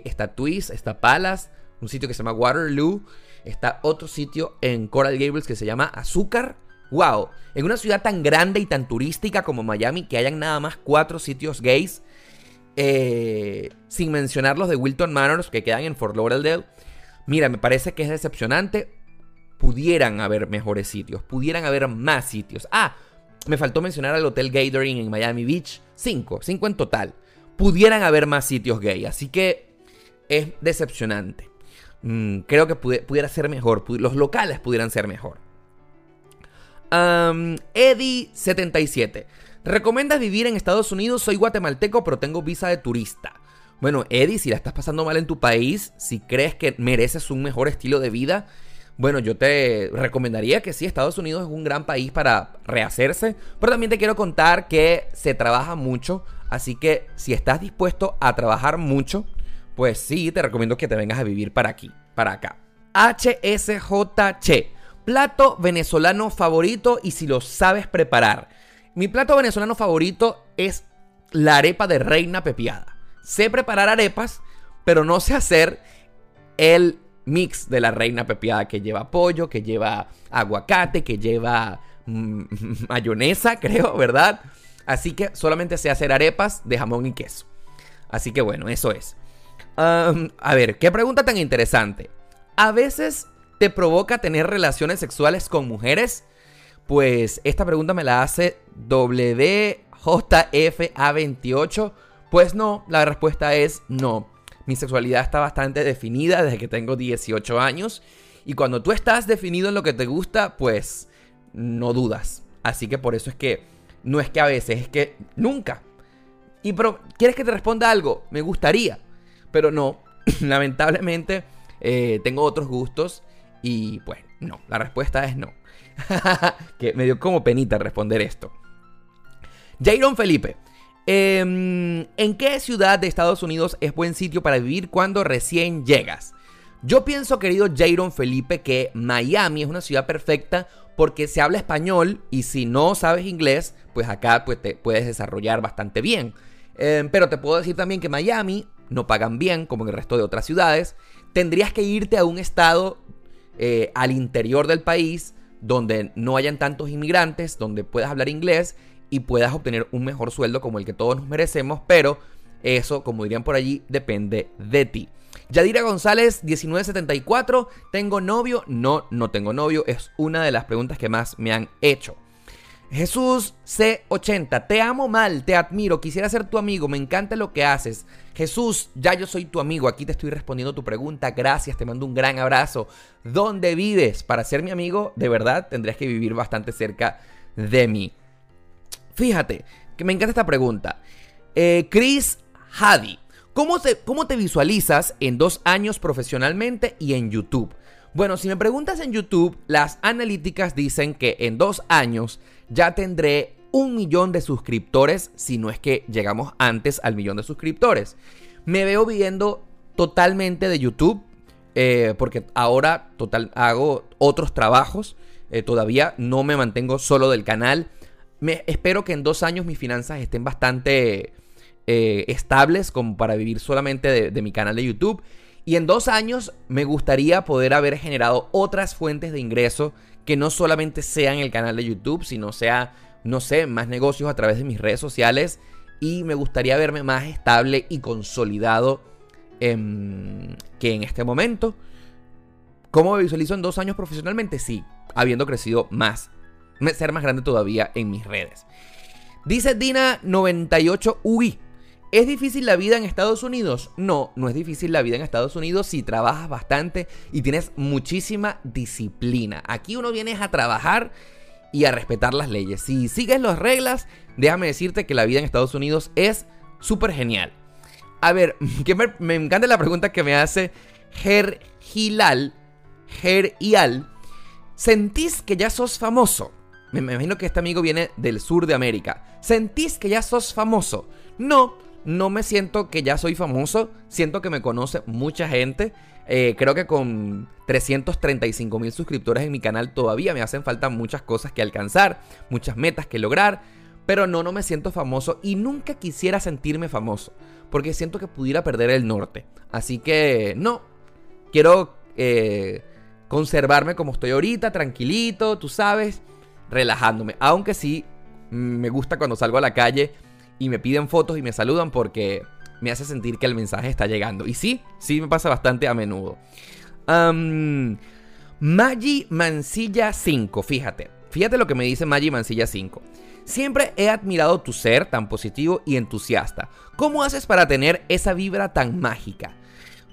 está Twist, está Palace, un sitio que se llama Waterloo, está otro sitio en Coral Gables que se llama Azúcar. Wow, en una ciudad tan grande y tan turística como Miami, que hayan nada más cuatro sitios gays, eh, sin mencionar los de Wilton Manors que quedan en Fort Lauderdale. Mira, me parece que es decepcionante. Pudieran haber mejores sitios, pudieran haber más sitios. Ah, me faltó mencionar al Hotel Gathering en Miami Beach. Cinco, cinco en total. Pudieran haber más sitios gay, así que es decepcionante. Mm, creo que pudiera ser mejor, los locales pudieran ser mejor. Eddie77. ¿Recomiendas vivir en Estados Unidos? Soy guatemalteco, pero tengo visa de turista. Bueno, Eddie, si la estás pasando mal en tu país, si crees que mereces un mejor estilo de vida, bueno, yo te recomendaría que sí, Estados Unidos es un gran país para rehacerse, pero también te quiero contar que se trabaja mucho, así que si estás dispuesto a trabajar mucho, pues sí, te recomiendo que te vengas a vivir para aquí, para acá. HSJC, plato venezolano favorito y si lo sabes preparar. Mi plato venezolano favorito es la arepa de reina pepiada. Sé preparar arepas, pero no sé hacer el mix de la reina pepiada que lleva pollo, que lleva aguacate, que lleva mm, [laughs] mayonesa, creo, ¿verdad? Así que solamente sé hacer arepas de jamón y queso. Así que bueno, eso es. A ver, qué pregunta tan interesante. A veces te provoca tener relaciones sexuales con mujeres. Pues esta pregunta me la hace WJFA28. Pues no, la respuesta es no. Mi sexualidad está bastante definida desde que tengo 18 años. Y cuando tú estás definido en lo que te gusta, pues no dudas. Así que por eso es que no es que a veces, es que nunca. Y pero, ¿quieres que te responda algo? Me gustaría. Pero no, [laughs] lamentablemente eh, tengo otros gustos. Y pues no, la respuesta es no. [laughs] que me dio como penita responder esto. Jairon Felipe. Em, ¿En qué ciudad de Estados Unidos es buen sitio para vivir cuando recién llegas? Yo pienso, querido Jairon Felipe, que Miami es una ciudad perfecta porque se habla español y si no sabes inglés, pues acá pues, te puedes desarrollar bastante bien. Em, pero te puedo decir también que Miami no pagan bien como en el resto de otras ciudades. Tendrías que irte a un estado eh, al interior del país donde no hayan tantos inmigrantes, donde puedas hablar inglés y puedas obtener un mejor sueldo como el que todos nos merecemos, pero eso, como dirían por allí, depende de ti. Yadira González, 1974, ¿tengo novio? No, no tengo novio, es una de las preguntas que más me han hecho. Jesús C80, te amo mal, te admiro, quisiera ser tu amigo, me encanta lo que haces. Jesús, ya yo soy tu amigo, aquí te estoy respondiendo tu pregunta, gracias, te mando un gran abrazo. ¿Dónde vives? Para ser mi amigo, de verdad, tendrías que vivir bastante cerca de mí. Fíjate, que me encanta esta pregunta. Eh, Chris Hadi, ¿cómo ¿cómo te visualizas en dos años profesionalmente y en YouTube? Bueno, si me preguntas en YouTube, las analíticas dicen que en dos años ya tendré un millón de suscriptores, si no es que llegamos antes al millón de suscriptores. Me veo viviendo totalmente de YouTube, eh, porque ahora total, hago otros trabajos, eh, todavía no me mantengo solo del canal. Me, espero que en dos años mis finanzas estén bastante eh, estables como para vivir solamente de mi canal de YouTube. Y en dos años me gustaría poder haber generado otras fuentes de ingreso que no solamente sean el canal de YouTube, sino sea, no sé, más negocios a través de mis redes sociales. Y me gustaría verme más estable y consolidado que en este momento. ¿Cómo me visualizo en dos años profesionalmente? Sí, habiendo crecido más, ser más grande todavía en mis redes. Dice Dina98UI. ¿Es difícil la vida en Estados Unidos? No, no es difícil la vida en Estados Unidos si trabajas bastante y tienes muchísima disciplina. Aquí uno viene a trabajar y a respetar las leyes. Si sigues las reglas, déjame decirte que la vida en Estados Unidos es súper genial. A ver, [laughs] que me, encanta la pregunta que me hace Ger Gilal, Ger. ¿Sentís que ya sos famoso? Me imagino que este amigo viene del sur de América. ¿Sentís que ya sos famoso? No, no me siento que ya soy famoso, siento que me conoce mucha gente. Eh, creo que con 335 mil suscriptores en mi canal todavía me hacen falta muchas cosas que alcanzar, muchas metas que lograr. Pero no, no me siento famoso y nunca quisiera sentirme famoso. Porque siento que pudiera perder el norte. Así que no. Quiero eh, conservarme como estoy ahorita, tranquilito, tú sabes, relajándome. Aunque sí me gusta cuando salgo a la calle y me piden fotos y me saludan porque me hace sentir que el mensaje está llegando. Y sí, sí me pasa bastante a menudo. Maggi Mancilla 5, fíjate. Fíjate lo que me dice Maggi Mancilla 5. Siempre he admirado tu ser tan positivo y entusiasta. ¿Cómo haces para tener esa vibra tan mágica?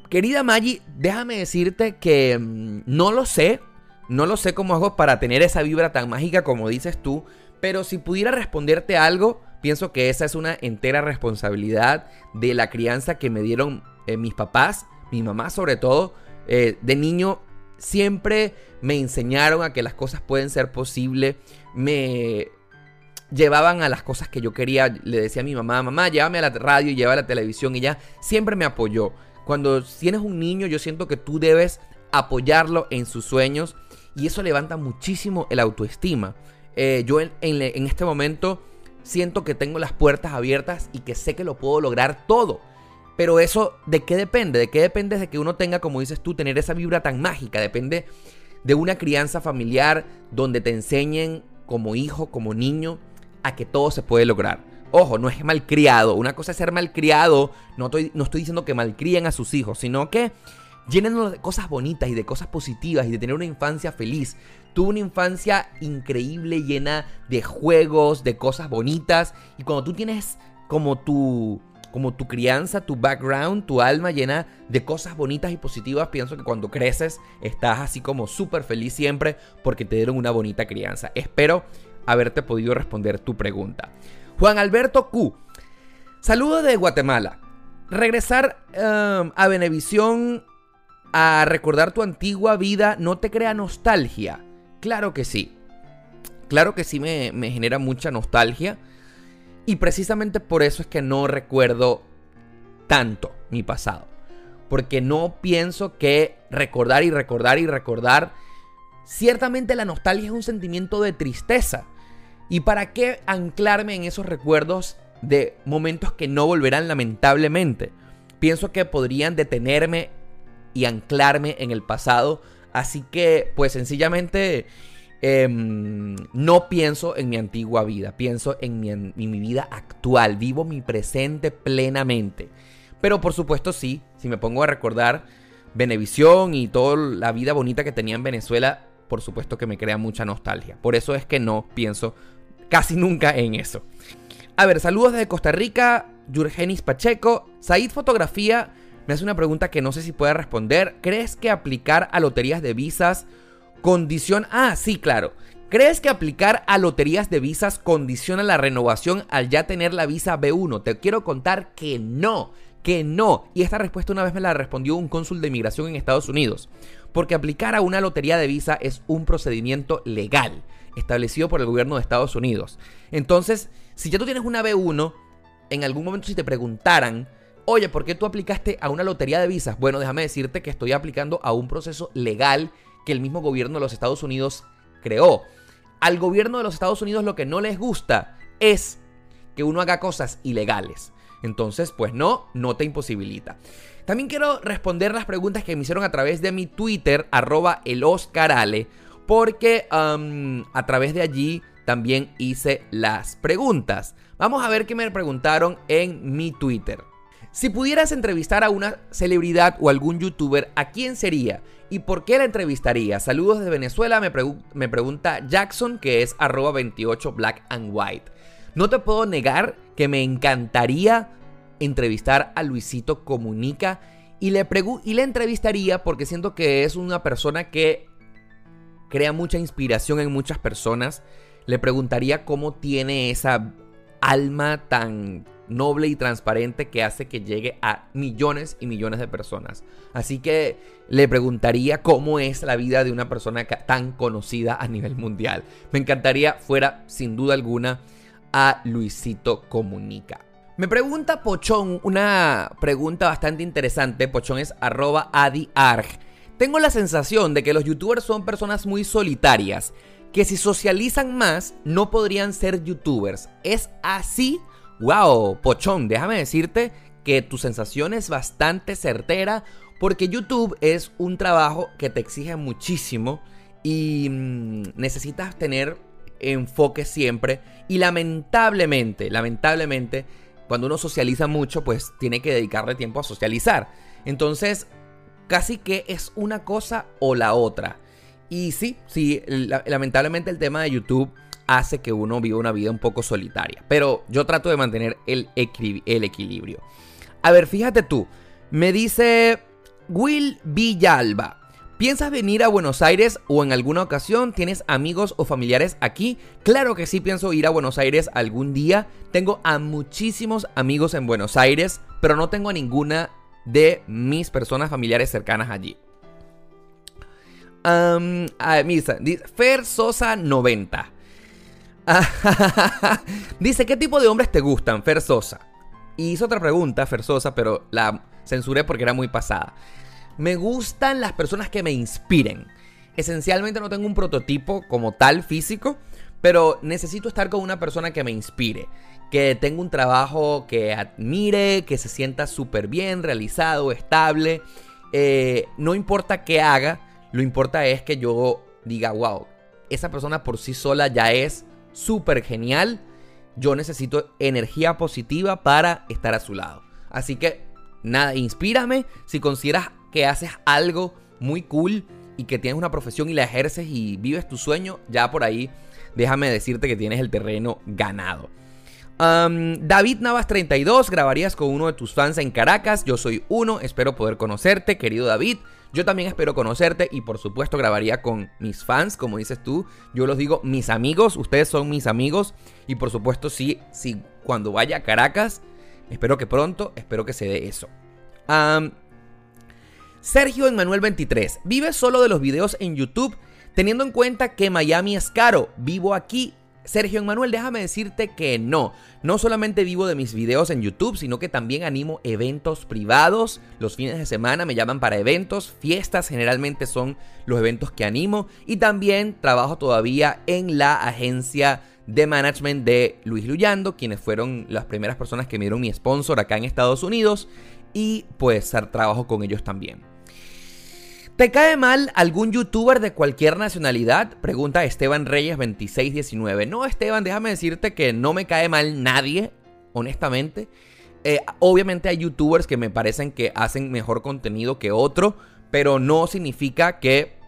Querida Maggi, déjame decirte que mm, no lo sé. No lo sé cómo hago para tener esa vibra tan mágica como dices tú. Pero si pudiera responderte algo, pienso que esa es una entera responsabilidad de la crianza que me dieron eh, mis papás, mi mamá sobre todo. Eh, de niño siempre me enseñaron a que las cosas pueden ser posibles. Me llevaban a las cosas que yo quería. Le decía a mi mamá, mamá, llévame a la radio, llévame a la televisión. Y ella siempre me apoyó. Cuando tienes un niño, yo siento que tú debes apoyarlo en sus sueños y eso levanta muchísimo el autoestima. Eh, yo en, este momento siento que tengo las puertas abiertas y que sé que lo puedo lograr todo. Pero eso, ¿de qué depende? ¿De qué depende de que uno tenga, como dices tú, tener esa vibra tan mágica? Depende de una crianza familiar donde te enseñen como hijo, como niño, a que todo se puede lograr. Ojo, no es malcriado. Una cosa es ser malcriado. No estoy, no estoy diciendo que malcríen a sus hijos, sino que llénenlo de cosas bonitas y de cosas positivas y de tener una infancia feliz. Tuve una infancia increíble, llena de juegos, de cosas bonitas. Y cuando tú tienes como tu, como tu crianza, tu background, tu alma llena de cosas bonitas y positivas, pienso que cuando creces estás así como súper feliz siempre porque te dieron una bonita crianza. Espero haberte podido responder tu pregunta. Juan Alberto Q. Saludos de Guatemala. Regresar um, a Venevisión a recordar tu antigua vida no te crea nostalgia. Claro que sí. Claro que sí me, me genera mucha nostalgia. Y precisamente por eso es que no recuerdo tanto mi pasado. Porque no pienso que recordar y recordar y recordar. Ciertamente la nostalgia es un sentimiento de tristeza. ¿Y para qué anclarme en esos recuerdos de momentos que no volverán lamentablemente? Pienso que podrían detenerme y anclarme en el pasado. Así que, pues sencillamente, em, no pienso en mi antigua vida, pienso en mi, en mi vida actual, vivo mi presente plenamente. Pero por supuesto sí, si me pongo a recordar Venevisión y toda la vida bonita que tenía en Venezuela, por supuesto que me crea mucha nostalgia. Por eso es que no pienso casi nunca en eso. A ver, saludos desde Costa Rica, Yurgenis Pacheco. Said Fotografía me hace una pregunta que no sé si puede responder. ¿Crees que aplicar a loterías de visas condiciona... Ah, sí, claro. ¿Crees que aplicar a loterías de visas condiciona la renovación al ya tener la visa B1? Te quiero contar que no, que no. Y esta respuesta una vez me la respondió un cónsul de inmigración en Estados Unidos. Porque aplicar a una lotería de visa es un procedimiento legal establecido por el gobierno de Estados Unidos. Entonces, si ya tú tienes una B1, en algún momento si te preguntaran, oye, ¿por qué tú aplicaste a una lotería de visas? Bueno, déjame decirte que estoy aplicando a un proceso legal que el mismo gobierno de los Estados Unidos creó. Al gobierno de los Estados Unidos lo que no les gusta es que uno haga cosas ilegales. Entonces, pues no, no te imposibilita. También quiero responder las preguntas que me hicieron a través de mi Twitter, arroba eloscarale porque a través de allí también hice las preguntas. Vamos a ver qué me preguntaron en mi Twitter. Si pudieras entrevistar a una celebridad o algún youtuber, ¿a quién sería? ¿Y por qué la entrevistaría? Saludos de Venezuela, me, pregunta Jackson, que es arroba 28 black and white. No te puedo negar que me encantaría entrevistar a Luisito Comunica y le, y le entrevistaría porque siento que es una persona que crea mucha inspiración en muchas personas. Le preguntaría cómo tiene esa alma tan noble y transparente que hace que llegue a millones y millones de personas. Así que le preguntaría cómo es la vida de una persona tan conocida a nivel mundial. Me encantaría fuera, sin duda alguna, a Luisito Comunica. Me pregunta Pochón una pregunta bastante interesante. Pochón es arroba adiarg. Tengo la sensación de que los youtubers son personas muy solitarias. que si socializan más no podrían ser youtubers. ¿Es así? ¡Wow! Pochón, déjame decirte que tu sensación es bastante certera porque YouTube es un trabajo que te exige muchísimo y mm, necesitas tener enfoque siempre y lamentablemente, lamentablemente, cuando uno socializa mucho, pues tiene que dedicarle tiempo a socializar. Entonces, casi que es una cosa o la otra. Y sí, sí, lamentablemente el tema de YouTube hace que uno viva una vida un poco solitaria. Pero yo trato de mantener el, el equilibrio. A ver, fíjate tú. Me dice Will Villalba. ¿Piensas venir a Buenos Aires o en alguna ocasión tienes amigos o familiares aquí? Claro que sí pienso ir a Buenos Aires algún día. Tengo a muchísimos amigos en Buenos Aires, pero no tengo a ninguna de mis personas familiares cercanas allí. Um, a Fer Sosa 90. [laughs] dice, ¿qué tipo de hombres te gustan, Fer Sosa? Y hizo otra pregunta, Fer Sosa, pero la censuré porque era muy pasada. Me gustan las personas que me inspiren. Esencialmente no tengo un prototipo como tal físico, pero necesito estar con una persona que me inspire, que tenga un trabajo que admire, que se sienta súper bien, realizado, estable. Eh, no importa qué haga, lo importa es que yo diga, wow, esa persona por sí sola ya es súper genial. Yo necesito energía positiva para estar a su lado. Así que, nada, inspírame si consideras que haces algo muy cool y que tienes una profesión y la ejerces y vives tu sueño, ya por ahí déjame decirte que tienes el terreno ganado. David Navas 32, grabarías con uno de tus fans en Caracas. Yo soy uno, espero poder conocerte, querido David. Yo también espero conocerte y por supuesto grabaría con mis fans, como dices tú. Yo los digo mis amigos, ustedes son mis amigos. Y por supuesto, sí, sí, cuando vaya a Caracas, espero que pronto, espero que se dé eso. Sergio Emanuel 23, ¿vives solo de los videos en YouTube? Teniendo en cuenta que Miami es caro, vivo aquí Sergio Emanuel, déjame decirte que no. No solamente vivo de mis videos en YouTube, sino que también animo eventos privados. Los fines de semana me llaman para eventos. Fiestas generalmente son los eventos que animo. Y también trabajo todavía en la agencia de management de Luis Luyando, quienes fueron las primeras personas que me dieron mi sponsor acá en Estados Unidos. Y pues trabajo con ellos también. ¿Te cae mal algún youtuber de cualquier nacionalidad? Pregunta Esteban Reyes 2619. No, Esteban, déjame decirte que no me cae mal nadie, honestamente. Eh, obviamente hay youtubers que me parecen que hacen mejor contenido que otro, pero no significa que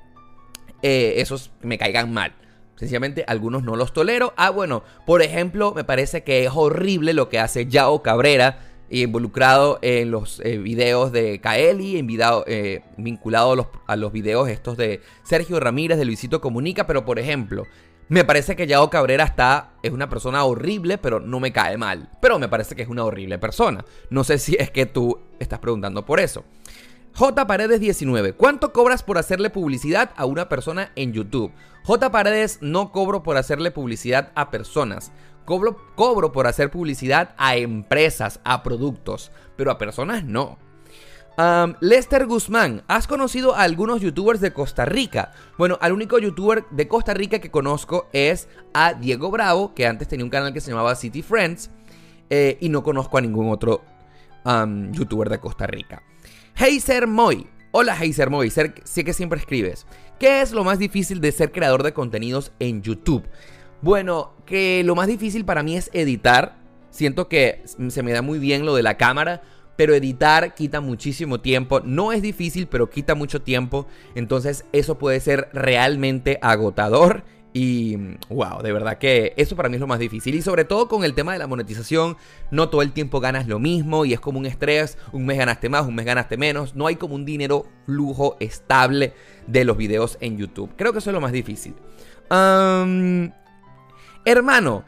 eh, esos me caigan mal. Sencillamente algunos no los tolero. Ah, bueno, por ejemplo, me parece que es horrible lo que hace Yao Cabrera involucrado en los eh, videos de Kaeli, eh, vinculado a los, a los videos estos de Sergio Ramírez, de Luisito Comunica, pero por ejemplo, me parece que Yao Cabrera está, es una persona horrible, pero no me cae mal. Pero me parece que es una horrible persona. No sé si es que tú estás preguntando por eso. J Paredes 19. ¿Cuánto cobras por hacerle publicidad a una persona en YouTube? J Paredes no cobro por hacerle publicidad a personas. Cobro, cobro por hacer publicidad a empresas, a productos, pero a personas no. Lester Guzmán, ¿has conocido a algunos youtubers de Costa Rica? Bueno, al único youtuber de Costa Rica que conozco es a Diego Bravo, que antes tenía un canal que se llamaba City Friends, eh, y no conozco a ningún otro youtuber de Costa Rica. Heiser Moy, hola Heiser Moy, sé que siempre escribes. ¿Qué es lo más difícil de ser creador de contenidos en YouTube? Bueno, que lo más difícil para mí es editar. Siento que se me da muy bien lo de la cámara, pero editar quita muchísimo tiempo. No es difícil, pero quita mucho tiempo. Entonces eso puede ser realmente agotador. Y wow, de verdad que eso para mí es lo más difícil. Y sobre todo con el tema de la monetización, no todo el tiempo ganas lo mismo y es como un estrés. Un mes ganaste más, un mes ganaste menos. No hay como un dinero flujo estable de los videos en YouTube. Creo que eso es lo más difícil. Hermano,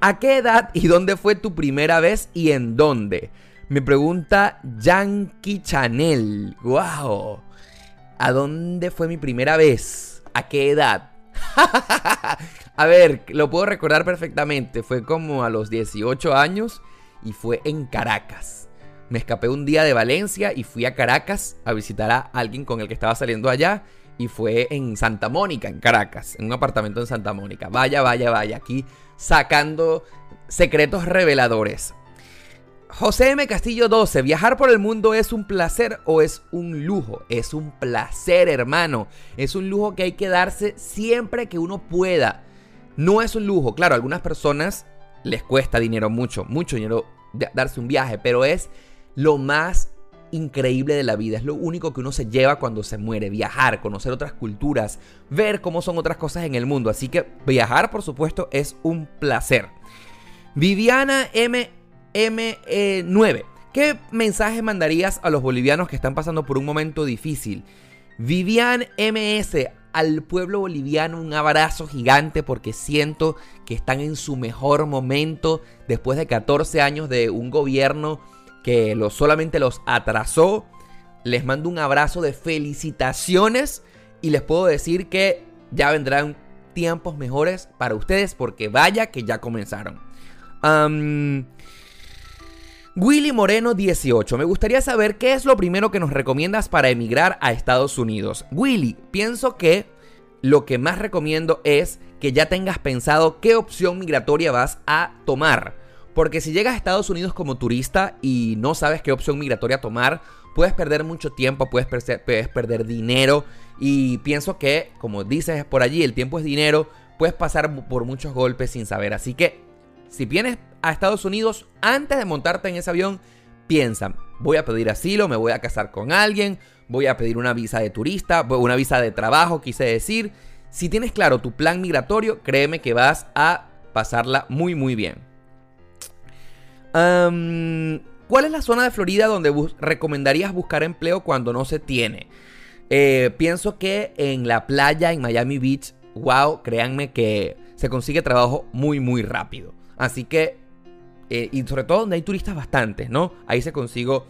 ¿a qué edad y dónde fue tu primera vez y en dónde? Me pregunta Yankee Chanel. ¡Wow! ¿A dónde fue mi primera vez? ¿A qué edad? [laughs] a ver, lo puedo recordar perfectamente. Fue como a los 18 años y fue en Caracas. Me escapé un día de Valencia y fui a Caracas a visitar a alguien con el que estaba saliendo allá. Y fue en Santa Mónica, en Caracas, en un apartamento en Santa Mónica. Vaya, vaya, vaya, aquí sacando secretos reveladores. José M. Castillo 12, ¿viajar por el mundo es un placer o es un lujo? Es un placer, hermano. Es un lujo que hay que darse siempre que uno pueda. No es un lujo. Claro, a algunas personas les cuesta dinero mucho, mucho dinero darse un viaje, pero es lo más increíble de la vida. Es lo único que uno se lleva cuando se muere. Viajar, conocer otras culturas, ver cómo son otras cosas en el mundo. Así que viajar, por supuesto, es un placer. Viviana M M9. ¿Qué mensaje mandarías a los bolivianos que están pasando por un momento difícil? Vivian MS, al pueblo boliviano un abrazo gigante porque siento que están en su mejor momento después de 14 años de un gobierno que solamente los atrasó. Les mando un abrazo de felicitaciones y les puedo decir que ya vendrán tiempos mejores para ustedes porque vaya que ya comenzaron. Willy Moreno 18. Me gustaría saber qué es lo primero que nos recomiendas para emigrar a Estados Unidos. Willy, pienso que lo que más recomiendo es que ya tengas pensado qué opción migratoria vas a tomar. Porque si llegas a Estados Unidos como turista y no sabes qué opción migratoria tomar, puedes perder mucho tiempo, puedes, perder dinero. Y pienso que, como dices por allí, el tiempo es dinero, puedes pasar por muchos golpes sin saber. Así que si vienes a Estados Unidos, antes de montarte en ese avión, piensa, voy a pedir asilo, me voy a casar con alguien, voy a pedir una visa de turista, una visa de trabajo, quise decir. Si tienes claro tu plan migratorio, créeme que vas a pasarla muy muy bien. ¿Cuál es la zona de Florida donde recomendarías buscar empleo cuando no se tiene? Eh, pienso que en la playa, en Miami Beach, wow, créanme que se consigue trabajo muy muy rápido. Así que, eh, y sobre todo donde hay turistas bastantes, ¿no? Ahí se, consigo,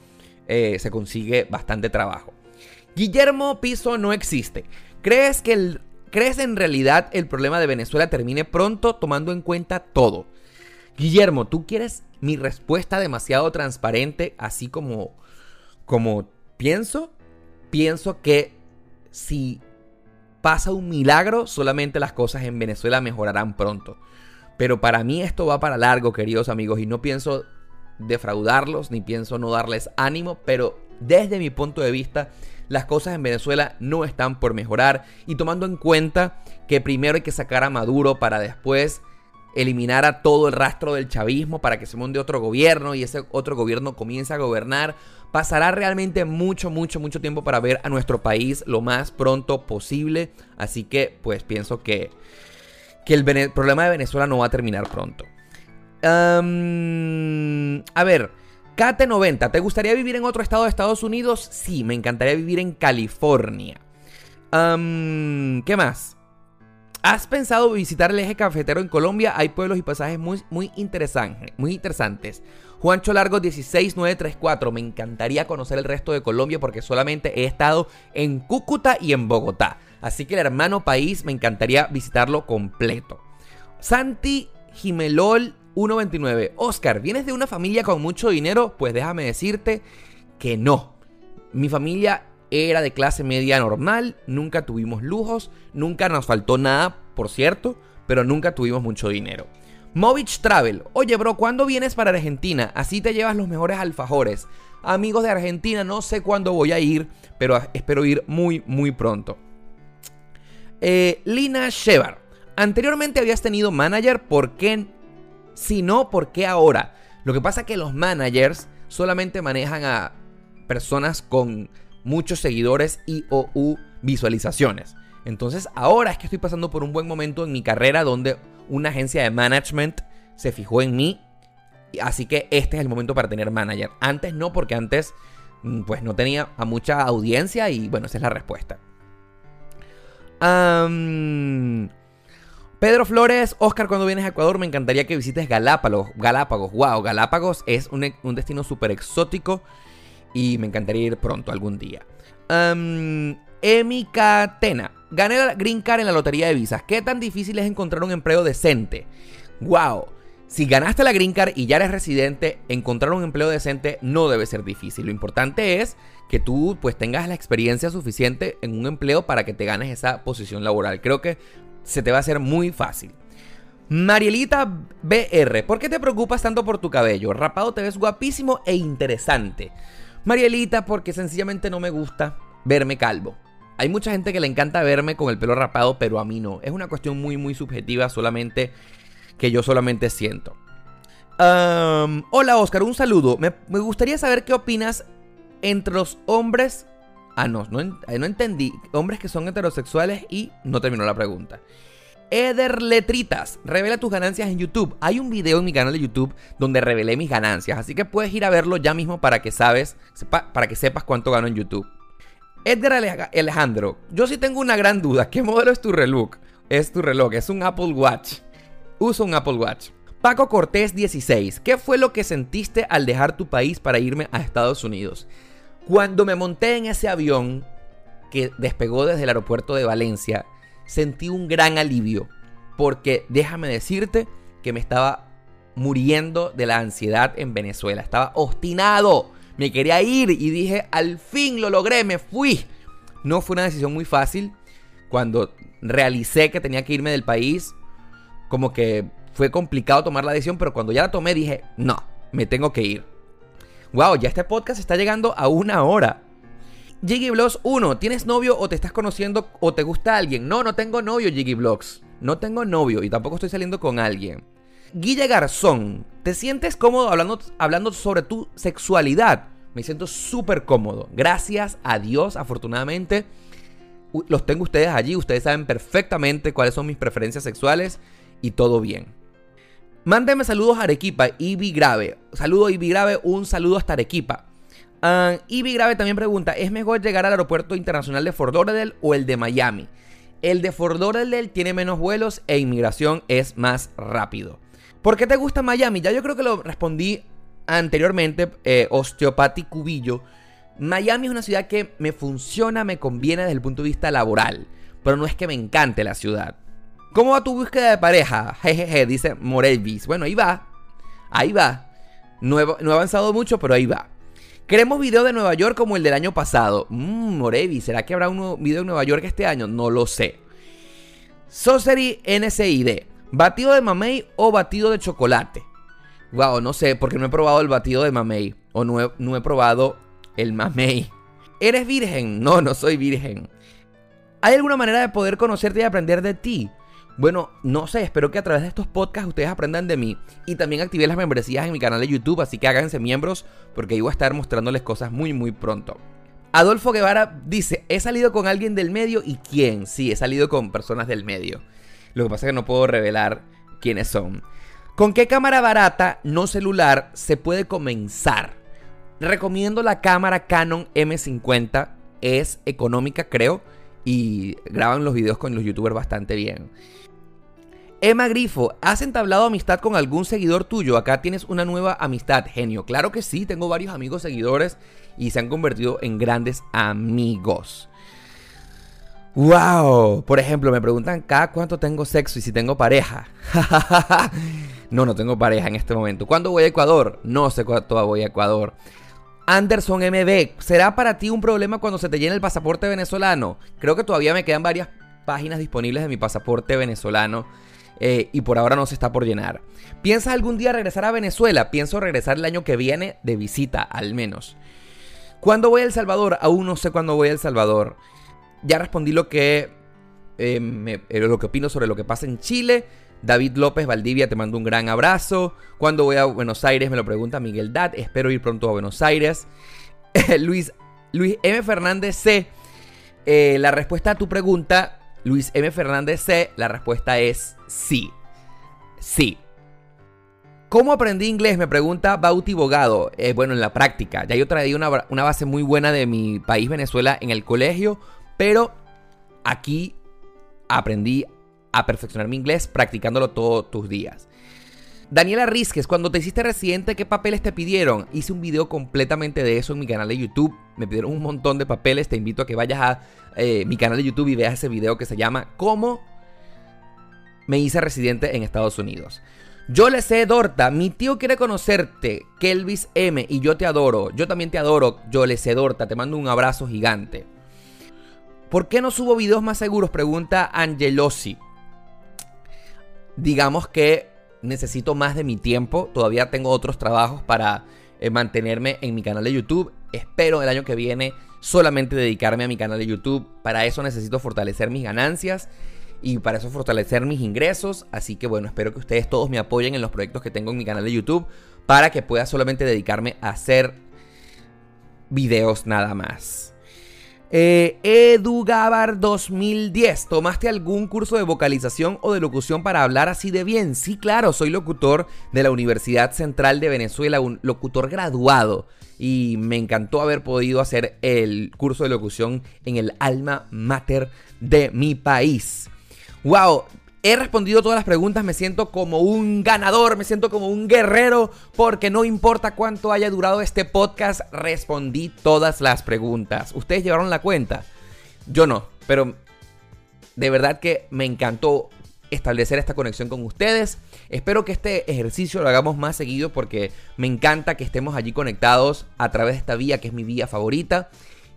eh, se consigue bastante trabajo. Guillermo Piso no existe. ¿Crees que ¿Crees en realidad el problema de Venezuela termine pronto tomando en cuenta todo? Guillermo, ¿tú quieres mi respuesta demasiado transparente así como, como pienso? Pienso que si pasa un milagro, solamente las cosas en Venezuela mejorarán pronto. Pero para mí esto va para largo, queridos amigos, y no pienso defraudarlos, ni pienso no darles ánimo, pero desde mi punto de vista, las cosas en Venezuela no están por mejorar y tomando en cuenta que primero hay que sacar a Maduro para después eliminar a todo el rastro del chavismo para que se monte otro gobierno y ese otro gobierno comience a gobernar, pasará realmente mucho, mucho, mucho tiempo para ver a nuestro país lo más pronto posible. Así que pues pienso que que el problema de Venezuela no va a terminar pronto. a ver, KT90, ¿te gustaría vivir en otro estado de Estados Unidos? Sí, me encantaría vivir en California. ¿Qué más? ¿Has pensado visitar el eje cafetero en Colombia? Hay pueblos y pasajes muy, muy, interesantes, muy interesantes. Juancho Largo 16934. Me encantaría conocer el resto de Colombia porque solamente he estado en Cúcuta y en Bogotá. Así que el hermano país me encantaría visitarlo completo. Santi Jimelol 129. Oscar, ¿vienes de una familia con mucho dinero? Pues déjame decirte que no. Mi familia era de clase media normal, nunca tuvimos lujos, nunca nos faltó nada, por cierto, pero nunca tuvimos mucho dinero. Movich Travel, oye bro, ¿cuándo vienes para Argentina? Así te llevas los mejores alfajores. Amigos de Argentina, no sé cuándo voy a ir, pero espero ir muy, muy pronto. Eh, Lina Shevar. Anteriormente habías tenido manager, ¿por qué? Si no, ¿por qué ahora? Lo que pasa es que los managers solamente manejan a personas con muchos seguidores y o u visualizaciones. Entonces ahora es que estoy pasando por un buen momento en mi carrera donde una agencia de management se fijó en mí. Así que este es el momento para tener manager. Antes no, porque antes mm, pues no tenía a mucha audiencia y bueno, esa es la respuesta. Pedro Flores, Oscar, cuando vienes a Ecuador me encantaría que visites Galápagos. Galápagos, wow, Galápagos es un, destino súper exótico y me encantaría ir pronto algún día. Um, Emi Catena, gané la Green Card en la lotería de visas. ¿Qué tan difícil es encontrar un empleo decente? Wow, Si ganaste la Green Card y ya eres residente, encontrar un empleo decente no debe ser difícil. Lo importante es que tú pues tengas la experiencia suficiente en un empleo para que te ganes esa posición laboral. Creo que se te va a hacer muy fácil. Marielita BR, ¿por qué te preocupas tanto por tu cabello? Rapado te ves guapísimo e interesante. Marielita, porque sencillamente no me gusta verme calvo. Hay mucha gente que le encanta verme con el pelo rapado, pero a mí no. Es una cuestión muy, muy subjetiva, solamente que yo solamente siento. hola Oscar, un saludo. Me, gustaría saber qué opinas entre los hombres... Ah, no, no, no entendí. Hombres que son heterosexuales y no terminó la pregunta. Eder Letritas, revela tus ganancias en YouTube. Hay un video en mi canal de YouTube donde revelé mis ganancias, así que puedes ir a verlo ya mismo para que sabes, para que sepas cuánto gano en YouTube. Edgar Alejandro, yo sí tengo una gran duda. ¿Qué modelo es tu reloj? Es tu reloj, es un Apple Watch. Uso un Apple Watch. Paco Cortés 16, ¿qué fue lo que sentiste al dejar tu país para irme a Estados Unidos? Cuando me monté en ese avión que despegó desde el aeropuerto de Valencia, sentí un gran alivio, porque déjame decirte que me estaba muriendo de la ansiedad en Venezuela, estaba obstinado, me quería ir y dije, al fin lo logré, me fui. No fue una decisión muy fácil. Cuando realicé que tenía que irme del país, como que fue complicado tomar la decisión, pero cuando ya la tomé dije, no, me tengo que ir. Wow, ya este podcast está llegando a una hora. Jiggy Vlogs 1, ¿tienes novio o te estás conociendo o te gusta alguien? No, no tengo novio, Jiggy. No tengo novio y tampoco estoy saliendo con alguien. Guille Garzón, ¿te sientes cómodo hablando, hablando sobre tu sexualidad? Me siento súper cómodo. Gracias a Dios, afortunadamente, los tengo ustedes allí. Ustedes saben perfectamente cuáles son mis preferencias sexuales y todo bien. Mándeme saludos a Arequipa, Ibi Grave. Saludo Ibi Grave, un saludo hasta Arequipa. Uh, Grave también pregunta, ¿es mejor llegar al aeropuerto internacional de Fort Lauderdale o el de Miami? El de Fort Lauderdale tiene menos vuelos e inmigración es más rápido. ¿Por qué te gusta Miami? Ya yo creo que lo respondí anteriormente, eh, Cubillo. Miami es una ciudad que me funciona, me conviene desde el punto de vista laboral, pero no es que me encante la ciudad. ¿Cómo va tu búsqueda de pareja? Jejeje, dice Morelvis. Bueno, ahí va. Ahí va. No he, no he avanzado mucho, pero ahí va. Queremos video de Nueva York como el del año pasado. Mmm, Morevi, ¿será que habrá un video de Nueva York este año? No lo sé. Sorcery NCID. ¿Batido de mamey o batido de chocolate? Wow, no sé, porque no he probado el batido de mamey. O no he, no he probado el mamey. ¿Eres virgen? No, no soy virgen. ¿Hay alguna manera de poder conocerte y aprender de ti? Bueno, no sé, espero que a través de estos podcasts ustedes aprendan de mí. Y también activé las membresías en mi canal de YouTube, así que háganse miembros porque ahí voy a estar mostrándoles cosas muy muy pronto. Adolfo Guevara dice, he salido con alguien del medio y quién. Sí, he salido con personas del medio. Lo que pasa es que no puedo revelar quiénes son. ¿Con qué cámara barata, no celular, se puede comenzar? Recomiendo la cámara Canon M50. Es económica, creo. Y graban los videos con los youtubers bastante bien. Emma Grifo, ¿has entablado amistad con algún seguidor tuyo? Acá tienes una nueva amistad, genio. Claro que sí, tengo varios amigos seguidores y se han convertido en grandes amigos. ¡Wow! Por ejemplo, me preguntan cada cuánto tengo sexo y si tengo pareja. [laughs] no, no tengo pareja en este momento. ¿Cuándo voy a Ecuador? No sé cuándo voy a Ecuador. Anderson MB, ¿será para ti un problema cuando se te llene el pasaporte venezolano? Creo que todavía me quedan varias páginas disponibles de mi pasaporte venezolano eh, y por ahora no se está por llenar. ¿Piensas algún día regresar a Venezuela? Pienso regresar el año que viene de visita, al menos. ¿Cuándo voy a El Salvador? Aún no sé cuándo voy a El Salvador. Ya respondí lo que, eh, eh, lo que opino sobre lo que pasa en Chile. David López Valdivia, te mando un gran abrazo. ¿Cuándo voy a Buenos Aires? Me lo pregunta Miguel Dad. Espero ir pronto a Buenos Aires. [laughs] Luis, Luis M. Fernández C. la respuesta a tu pregunta Luis M. Fernández C, la respuesta es sí. Sí. ¿Cómo aprendí inglés? Me pregunta Bauti Bogado. Eh, bueno, en la práctica. Ya yo traía una, una, base muy buena de mi país, Venezuela, en el colegio, pero aquí aprendí a perfeccionar mi inglés practicándolo todos tus días. Daniela Rizquez, cuando te hiciste residente, ¿qué papeles te pidieron? Hice un video completamente de eso en mi canal de YouTube. Me pidieron un montón de papeles. Te invito a que vayas a eh, mi canal de YouTube y veas ese video que se llama ¿Cómo me hice residente en Estados Unidos? Yo le sé, Dorta, mi tío quiere conocerte, Kelvis M, y yo te adoro. Yo también te adoro, yo le sé, Dorta, te mando un abrazo gigante. ¿Por qué no subo videos más seguros? Pregunta Angelosi. Digamos que necesito más de mi tiempo, todavía tengo otros trabajos para eh, mantenerme en mi canal de YouTube. Espero el año que viene solamente dedicarme a mi canal de YouTube. Para eso necesito fortalecer mis ganancias y para eso fortalecer mis ingresos. Así que bueno, espero que ustedes todos me apoyen en los proyectos que tengo en mi canal de YouTube para que pueda solamente dedicarme a hacer videos nada más. Eh, EduGabar 2010, ¿tomaste algún curso de vocalización o de locución para hablar así de bien? Sí, claro, soy locutor de la Universidad Central de Venezuela, un locutor graduado. Y me encantó haber podido hacer el curso de locución en el alma mater de mi país. Wow, he respondido todas las preguntas, me siento como un ganador, me siento como un guerrero, porque no importa cuánto haya durado este podcast, respondí todas las preguntas. ¿Ustedes llevaron la cuenta? Yo no, pero de verdad que me encantó establecer esta conexión con ustedes. Espero que este ejercicio lo hagamos más seguido porque me encanta que estemos allí conectados a través de esta vía que es mi vía favorita.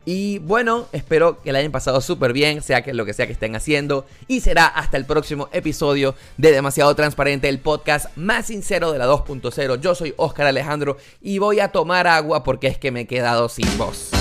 Y bueno, espero que la hayan pasado súper bien, sea que lo que sea que estén haciendo. Y será hasta el próximo episodio de Demasiado Transparente, el podcast más sincero de la 2.0. Yo soy Oscar Alejandro y voy a tomar agua porque es que me he quedado sin voz.